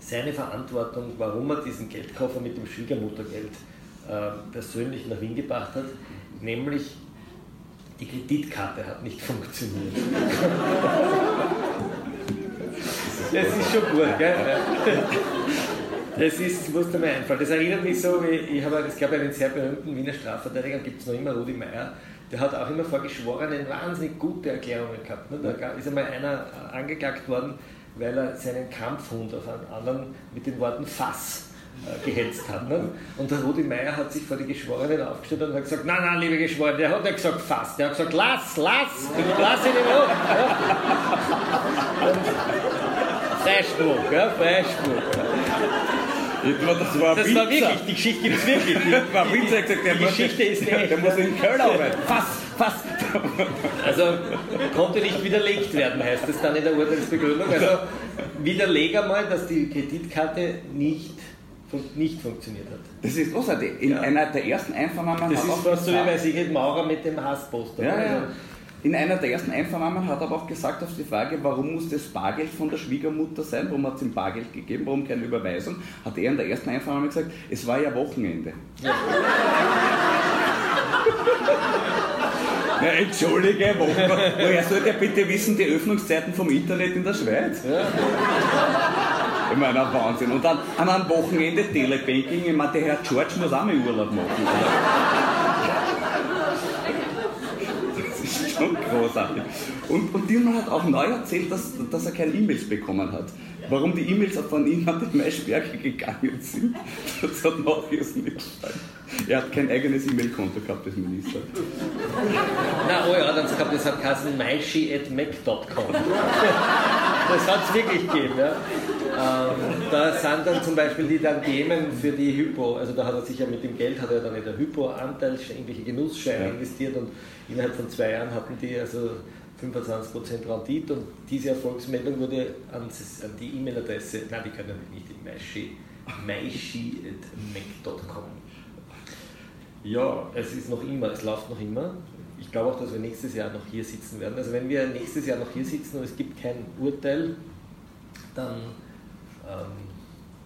seine Verantwortung, warum er diesen Geldkoffer mit dem Schwiegermuttergeld äh, persönlich nach Wien gebracht hat, nämlich die Kreditkarte hat nicht *laughs* funktioniert. das ist schon gut, gell? Das ist, musste mir einfallen. Das erinnert mich so, wie ich habe, es gab einen sehr berühmten Wiener Strafverteidiger, gibt es noch immer, Rudi Meier, der hat auch immer vor Geschworenen wahnsinnig gute Erklärungen gehabt. Ne? Da ist einmal einer angeklagt worden, weil er seinen Kampfhund auf einen anderen mit den Worten Fass äh, gehetzt hat. Ne? Und der Rudi Meier hat sich vor die Geschworenen aufgestellt und hat gesagt, nein, nein, liebe Geschworene, der hat nicht gesagt Fass, der hat gesagt, lass, lass, lass ihn in Ruhe. *laughs* Ja? Freispruch, ja, Freispruch. Das war, das war wirklich, die Geschichte gibt es wirklich. Die, *laughs* war Winzer gesagt, die Geschichte ist echt. Der muss in Köln arbeiten. Fass, fass. Also konnte nicht widerlegt werden, heißt es dann in der Urteilsbegründung. Also widerlege mal, dass die Kreditkarte nicht nicht funktioniert hat. Das ist großartig. In ja. einer der ersten Einvernahmen Das ist fast so wie bei Sigrid Maurer mit dem Hassposter. Ja, ja. Also, in einer der ersten Einvernahmen hat er aber auch gesagt auf die Frage, warum muss das Bargeld von der Schwiegermutter sein, warum hat es ihm Bargeld gegeben, warum keine Überweisung, hat er in der ersten Einvernahme gesagt, es war ja Wochenende. Ja. Na, entschuldige, wo, woher soll der bitte wissen, die Öffnungszeiten vom Internet in der Schweiz? Ja. Ich meine, Wahnsinn. Und dann an einem Wochenende Telebanking, ich meine, der Herr George muss auch mal Urlaub machen. Das ist schon großartig. Und, und Dilma hat auch neu erzählt, dass, dass er keine E-Mails bekommen hat. Warum die E-Mails von ihm an den Maischberger gegangen sind, *laughs* das hat jetzt nicht gefallen. Er hat kein eigenes E-Mail-Konto gehabt als Minister. Na, oh ja, dann gehabt, das hat geheißen maishi.mac.com. Das hat es wirklich gegeben, ja. Ähm, da sind dann zum Beispiel die dann Themen für die Hypo, also da hat er sich ja mit dem Geld, hat er dann in der Hypo-Anteil irgendwelche Genussscheine ja. investiert und innerhalb von zwei Jahren hatten die also 25% Rendite und diese Erfolgsmeldung wurde an, die E-Mail-Adresse, nein, die können nicht, die maishi, maishi.mac.com. Ja, es ist noch immer, es läuft noch immer. Ich glaube auch, dass wir nächstes Jahr noch hier sitzen werden. Also wenn wir nächstes Jahr noch hier sitzen und es gibt kein Urteil, dann ähm,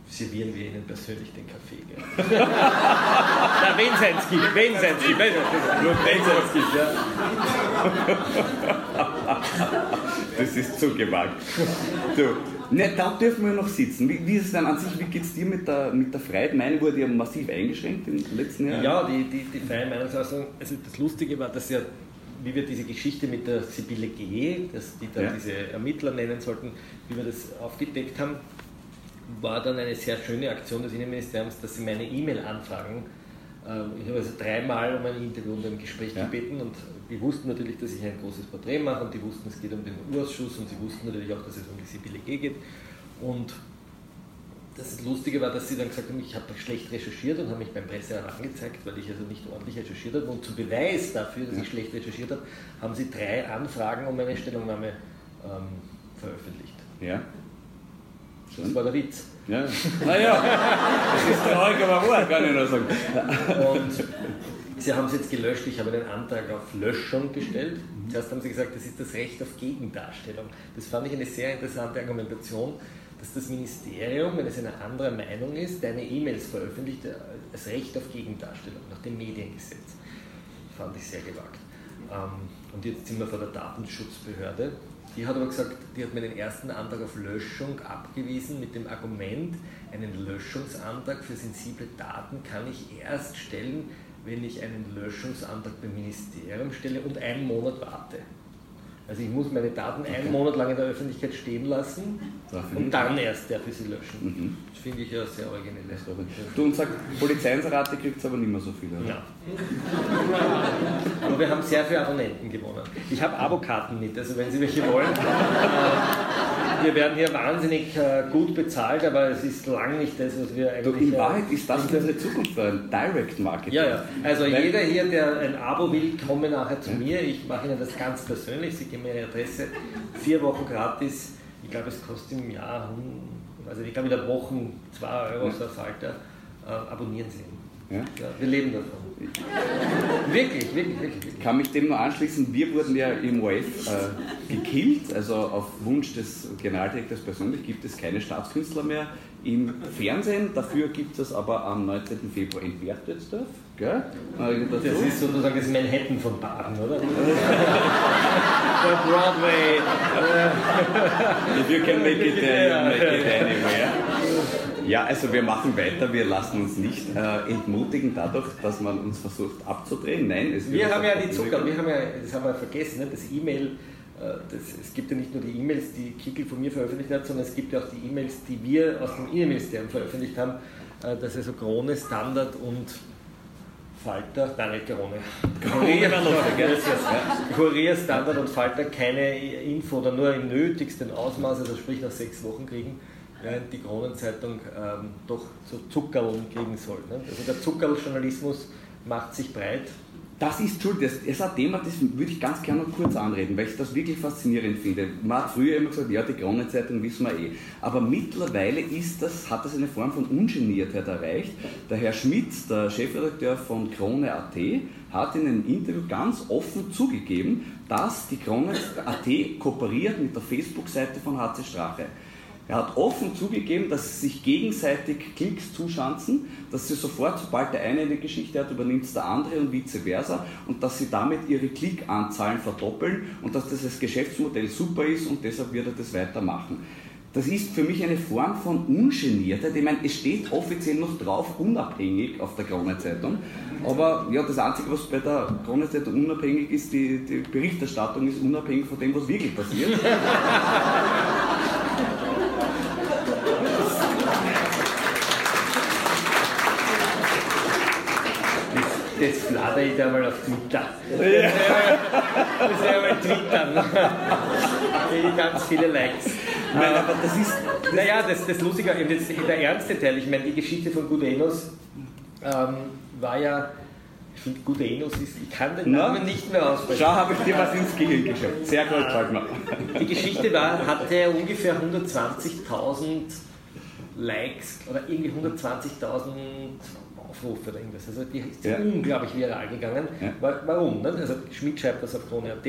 servieren wir Ihnen persönlich den Kaffee. Na, wenn es eins gibt, wenn es eins gibt, wenn es eins gibt, ja. Das ist zu gewagt. So. Ne, da dürfen wir noch sitzen. Wie, wie ist es denn an sich, wie geht es dir mit der, mit der freien Meinung? Wurde ja massiv eingeschränkt in den letzten Jahren? Ja, die, die, die freie Meinungsäußerung, also das Lustige war, dass ja, wie wir diese Geschichte mit der Sibylle G., dass die da ja. diese Ermittler nennen sollten, wie wir das aufgedeckt haben, war dann eine sehr schöne Aktion des Innenministeriums, dass sie meine E-Mail-Anfragen, äh, ich habe also dreimal um ein Interview und ein Gespräch ja. gebeten und die wussten natürlich, dass ich ein großes Porträt mache und die wussten, es geht um den U-Ausschuss und sie wussten natürlich auch, dass es um die Sibylle G geht. Und das Lustige war, dass sie dann gesagt haben, ich habe schlecht recherchiert und haben mich beim Presserat angezeigt, weil ich also nicht ordentlich recherchiert habe. Und zum Beweis dafür, dass ich schlecht recherchiert habe, haben sie drei Anfragen um eine Stellungnahme ähm, veröffentlicht. Ja. Das war der Witz. Ja. Naja, das ist traurig, aber wahr, kann ich nur sagen. Und Sie haben es jetzt gelöscht, ich habe einen Antrag auf Löschung gestellt. Zuerst haben Sie gesagt, das ist das Recht auf Gegendarstellung. Das fand ich eine sehr interessante Argumentation, dass das Ministerium, wenn es eine andere Meinung ist, deine E-Mails veröffentlicht, als Recht auf Gegendarstellung nach dem Mediengesetz. Fand ich sehr gewagt. Ähm, und jetzt sind wir vor der Datenschutzbehörde. Die hat aber gesagt, die hat mir den ersten Antrag auf Löschung abgewiesen mit dem Argument, einen Löschungsantrag für sensible Daten kann ich erst stellen, wenn ich einen Löschungsantrag beim Ministerium stelle und einen Monat warte. Also ich muss meine Daten okay. einen Monat lang in der Öffentlichkeit stehen lassen und dann erst darf ich sie löschen. Mhm. Das finde ich ja sehr originell. Du und sagst, Polizeiinserate kriegt es aber nicht mehr so viele. Ja. aber wir haben sehr viele Abonnenten gewonnen. Ich habe Abokarten mit, also wenn Sie welche wollen. *laughs* wir werden hier wahnsinnig äh, gut bezahlt, aber es ist lang nicht das, was wir eigentlich. Du, in Wahrheit ist das unsere Zukunft, ein Direct Marketing. Ja, ja. Also Weil jeder hier, der ein Abo will, komme nachher zu mir. Ich mache Ihnen das ganz persönlich. Sie geben mir Ihre Adresse. Vier Wochen gratis. Ich glaube, es kostet im Jahr, also ich glaube in der Woche 2 Euro so ein Falter. Äh, abonnieren Sie ihn. Ja? ja? wir leben davon. Wirklich, wirklich, wirklich. Ich kann mich dem nur anschließen. Wir wurden ja im OF äh, gekillt, also auf Wunsch des Generaldirektors persönlich gibt es keine Staatskünstler mehr im Fernsehen. Dafür gibt es aber am 19. Februar in Berchtesdorf. Gell? Das, das ist sozusagen das Manhattan von Baden, oder? *laughs* Der Broadway. If you can make it there, you make it anywhere. Ja, also wir machen weiter, wir lassen uns nicht äh, entmutigen dadurch, dass man uns versucht abzudrehen. Nein, es Wir haben ja die Zucker, wir haben ja, das haben wir vergessen, ne? das E-Mail, äh, es gibt ja nicht nur die E-Mails, die Kickel von mir veröffentlicht hat, sondern es gibt ja auch die E-Mails, die wir aus dem Innenministerium veröffentlicht haben, äh, dass also Krone, Standard und Falter, nein, nicht Krone. Kurier, Kurier, Standard und Falter keine Info oder nur im nötigsten Ausmaß, also sprich nach sechs Wochen kriegen während die Kronenzeitung ähm, doch so Zuckerln kriegen soll. Ne? Also der Zuckerl-Journalismus macht sich breit. Das ist, Entschuldigung, das ist ein Thema, das würde ich ganz gerne noch kurz anreden, weil ich das wirklich faszinierend finde. Man hat früher immer gesagt, ja, die Kronenzeitung wissen wir eh. Aber mittlerweile ist das, hat das eine Form von Ungeniertheit erreicht. Der Herr Schmitz, der Chefredakteur von Krone.at, hat in einem Interview ganz offen zugegeben, dass die Krone.at kooperiert mit der Facebook-Seite von HC Strache. Er hat offen zugegeben, dass sie sich gegenseitig Klicks zuschanzen, dass sie sofort, sobald der eine eine Geschichte hat, übernimmt es der andere und vice versa und dass sie damit ihre Klickanzahlen verdoppeln und dass das als Geschäftsmodell super ist und deshalb wird er das weitermachen. Das ist für mich eine Form von Ungeniertheit. Ich meine, es steht offiziell noch drauf, unabhängig auf der Krone-Zeitung. Aber ja, das Einzige, was bei der Krone-Zeitung unabhängig ist, die, die Berichterstattung ist unabhängig von dem, was wirklich passiert. *laughs* das fladere ich da mal auf Twitter. *laughs* Das ist ja mal twittern. *laughs* Ich ganz viele Likes. Nein, aber das ist. Naja, das, das Lustige, jetzt der ernste Teil, ich meine, die Geschichte von Gudenos ähm, war ja. Ich finde, Gudenos ist, ich kann den Namen nicht mehr aussprechen. Schau, habe ich dir was ins Gehirn geschafft. Sehr gut, Wagner. Die Geschichte war, hatte ungefähr 120.000 Likes oder irgendwie 120.000 Aufrufe oder irgendwas. Also die ist ja. unglaublich viral gegangen. Ja. Warum? Ne? Also Schmidt schreibt das auf Krone.at,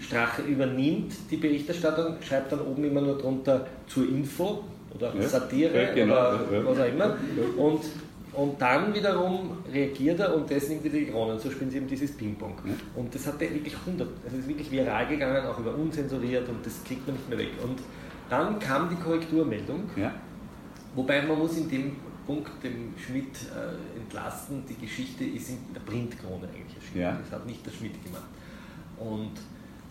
Strache übernimmt die Berichterstattung, schreibt dann oben immer nur drunter zur Info oder ja. Satire genau. oder was auch immer. Und, und dann wiederum reagiert er und das nimmt wieder die Kronen. So spielen sie eben dieses Ping-Pong. Und das hat wirklich 100, also ist wirklich viral gegangen, auch über unzensuriert und das kriegt man nicht mehr weg. Und dann kam die Korrekturmeldung. Wobei man muss in dem Punkt dem Schmidt äh, entlasten. Die Geschichte ist in der Printkrone eigentlich erschienen. Ja. Das hat nicht der Schmidt gemacht. Und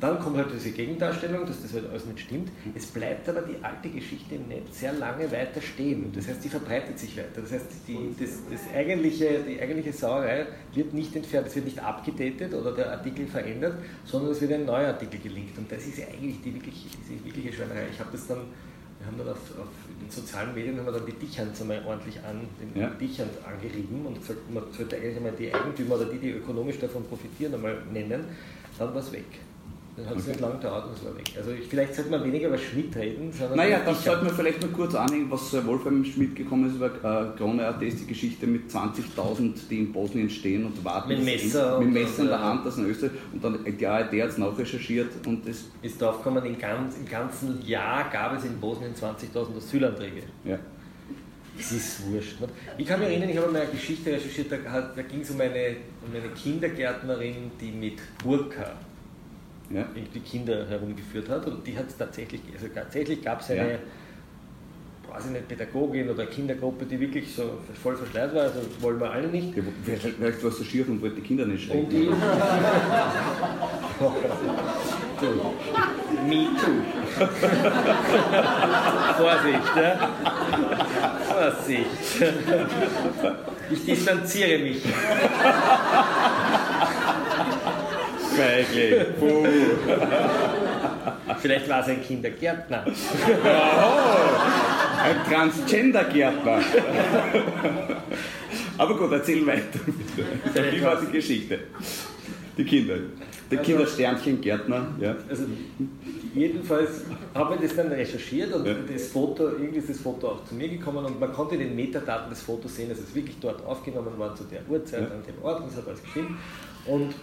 dann kommt halt diese Gegendarstellung, dass das halt alles nicht stimmt. Es bleibt aber die alte Geschichte im Netz sehr lange weiter stehen. Das heißt, die verbreitet sich weiter. Das heißt, die, das, das eigentliche, die eigentliche Sauerei wird nicht entfernt, es wird nicht abgedatet oder der Artikel verändert, sondern es wird ein neuer Artikel gelinkt. Und das ist ja eigentlich die wirkliche, diese wirkliche Schweinerei. Ich habe das dann wir haben dann auf, auf den sozialen Medien haben wir dann die Dichans einmal ordentlich an, den ja. Dichans angerieben und gesagt, man sollte eigentlich einmal die Eigentümer oder die, die ökonomisch davon profitieren, einmal nennen, dann war es weg. Dann hat es nicht lange gedauert und es war weg. Also ich, vielleicht sollte man weniger über Schmidt reden. Naja, das sollte man vielleicht nur kurz anhängen, was Wolfram Schmidt gekommen ist über äh, Krone.at ist die Geschichte mit 20.000, die in Bosnien stehen und warten. Mit Messer. In, mit Messer in der Hand, das in Österreich. Und dann die ARD hat es nachrecherchiert und es. Ist draufgekommen, im, ganz, im ganzen Jahr gab es in Bosnien 20.000 Asylanträge. Ja. Das ist wurscht. Ich kann mich erinnern, ich habe mal eine Geschichte recherchiert, da, da ging es um eine, um eine Kindergärtnerin, die mit Burka ja. die Kinder herumgeführt hat. Und die hat es tatsächlich, also tatsächlich gab es eine, ja. weiß ich nicht, Pädagogin oder Kindergruppe, die wirklich so voll verschleiert war, also wollen wir alle nicht. Ja, vielleicht war es so schief und wollte die Kinder nicht schrecken. Und die, *laughs* Me too. *laughs* Vorsicht, ja? Vorsicht. Ich distanziere mich. Feigling. Vielleicht war es ein Kindergärtner. Oh, ein Transgender-Gärtner. Aber gut, erzähl weiter. Wie war die Geschichte? Die Kinder. Der also, Kindersternchen-Gärtner. Ja. Also, jedenfalls habe ich das dann recherchiert und ja. das Foto, irgendwie ist das Foto auch zu mir gekommen und man konnte den Metadaten des Fotos sehen, dass es wirklich dort aufgenommen war zu der Uhrzeit, ja. an dem Ort und es hat alles gestimmt. Und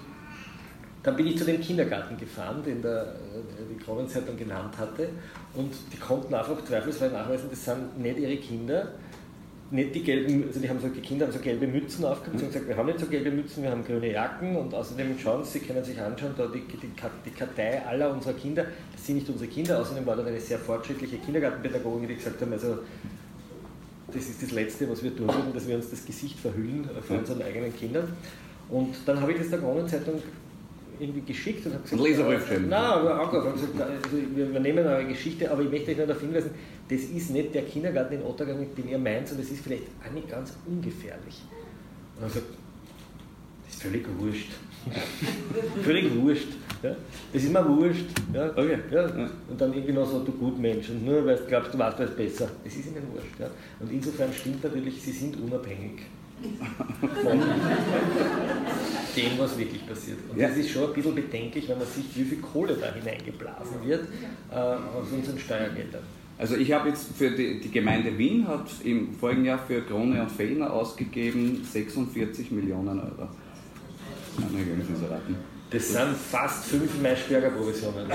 dann bin ich zu dem Kindergarten gefahren, den der, äh, die Kronenzeitung genannt hatte. Und die konnten einfach zweifelsfrei nachweisen, das sind nicht ihre Kinder. Nicht die gelben, also die haben so, die Kinder haben so gelbe Mützen aufgehabt und gesagt, wir haben nicht so gelbe Mützen, wir haben grüne Jacken und außerdem schauen Sie, können sich anschauen, da die, die, die Kartei aller unserer Kinder, das sind nicht unsere Kinder, außerdem war da eine sehr fortschrittliche Kindergartenpädagogin, die gesagt haben, also das ist das Letzte, was wir tun würden, dass wir uns das Gesicht verhüllen vor unseren eigenen Kindern. Und dann habe ich das der Kronenzeitung irgendwie geschickt und habe gesagt, Leserbrief schreiben. Nein, aber auch gesagt, also wir übernehmen eure Geschichte, aber ich möchte euch nur darauf hinweisen, das ist nicht der Kindergarten in Ottergang, den ihr meint, sondern das ist vielleicht auch nicht ganz ungefährlich. Und dann gesagt, das ist völlig wurscht. *laughs* völlig wurscht. Ja? Das ist mir wurscht. Ja? Okay. Ja? Und dann irgendwie noch so, du Gutmensch. Und nur weil du glaubst, du weißt was besser. Das ist ihnen wurscht. Ja? Und insofern stimmt natürlich, sie sind unabhängig von *laughs* dem, was wirklich passiert. Und ja. das ist schon ein bisschen bedenklich, wenn man sieht, wie viel Kohle da hineingeblasen wird äh, aus unseren Steuergeldern. Also ich habe jetzt für die, die, Gemeinde Wien hat im vorigen Jahr für Krone und Fellner ausgegeben 46 Millionen Euro. Nein, ich raten. Das sind fast fünf Maischberger Provisionen.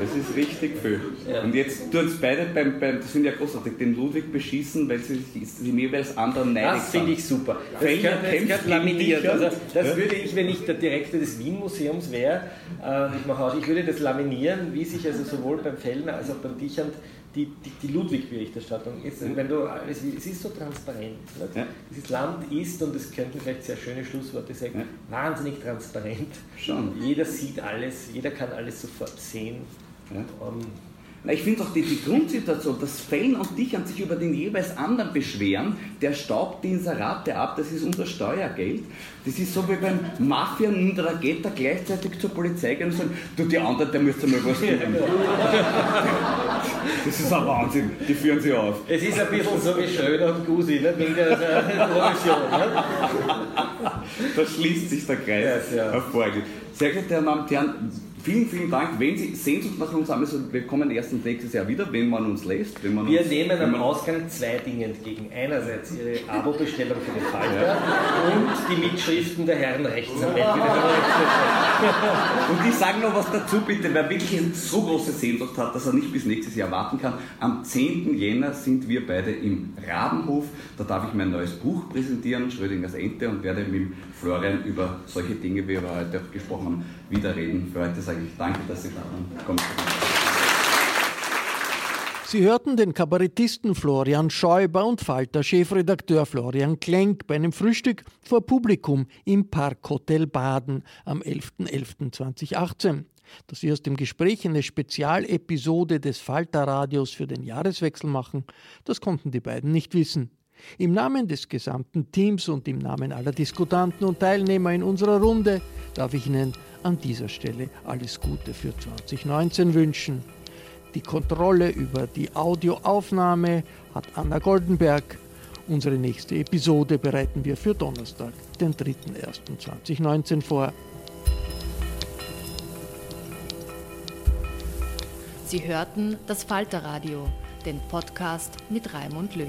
Das ist richtig viel. Ja. Und jetzt tun es beide beim, beim, das finde ich ja großartig, den Ludwig beschießen, weil sie sich jeweils anderen neidig Das finde ich super. Das das gehört laminiert. Also, das ja? würde ich, wenn ich der Direktor des Wien-Museums wäre, äh, ich mache auch, ich würde das laminieren, wie sich also sowohl beim Fellner als auch beim Dichand die, die, die Ludwig-Berichterstattung ist, wenn du es ist so transparent. Ja. Dieses Land ist, und das könnten vielleicht sehr schöne Schlussworte sagen, ja. wahnsinnig transparent. Schon. Jeder sieht alles, jeder kann alles sofort sehen. Ja. Um, na, ich finde auch die, die Grundsituation, dass Fellen und Dichern sich über den jeweils anderen beschweren, der staubt die Inserate ab, das ist unser Steuergeld. Das ist so wie wenn Mafia und Dragetta gleichzeitig zur Polizei gehen und sagen, du, die anderen, der müsste mal was tun. Das ist ein Wahnsinn, die führen sie auf. Es ist ein bisschen so wie Schröder und Gusi, nicht? wegen der Provision. Da schließt sich der Kreis ja, ja. hervorragend. Sehr geehrte Damen und Herren, Vielen, vielen Dank. Wenn Sie Sehnsucht nach uns haben, also wir kommen erst nächstes Jahr wieder, wenn man uns lässt. Wenn man wir uns, nehmen am Ausgang zwei Dinge entgegen. Einerseits Ihre Abo-Bestellung für den Falter ja. und die Mitschriften der Herren Rechtsanwälte. *laughs* und ich sage noch was dazu, bitte, wer wirklich eine so große Sehnsucht hat, dass er nicht bis nächstes Jahr warten kann. Am 10. Jänner sind wir beide im Rabenhof. Da darf ich mein neues Buch präsentieren, Schrödingers Ente, und werde mit Florian über solche Dinge, wie wir heute gesprochen haben, wieder reden. Für heute sage ich danke, dass Sie da waren. Sie hörten den Kabarettisten Florian Schäuber und Falter-Chefredakteur Florian Klenk bei einem Frühstück vor Publikum im Parkhotel Baden am 11.11.2018. Dass Sie aus dem Gespräch eine Spezialepisode des Falter-Radios für den Jahreswechsel machen, das konnten die beiden nicht wissen. Im Namen des gesamten Teams und im Namen aller Diskutanten und Teilnehmer in unserer Runde darf ich Ihnen an dieser Stelle alles Gute für 2019 wünschen. Die Kontrolle über die Audioaufnahme hat Anna Goldenberg. Unsere nächste Episode bereiten wir für Donnerstag, den 3.1.2019 vor. Sie hörten das Falterradio, den Podcast mit Raimund Löw.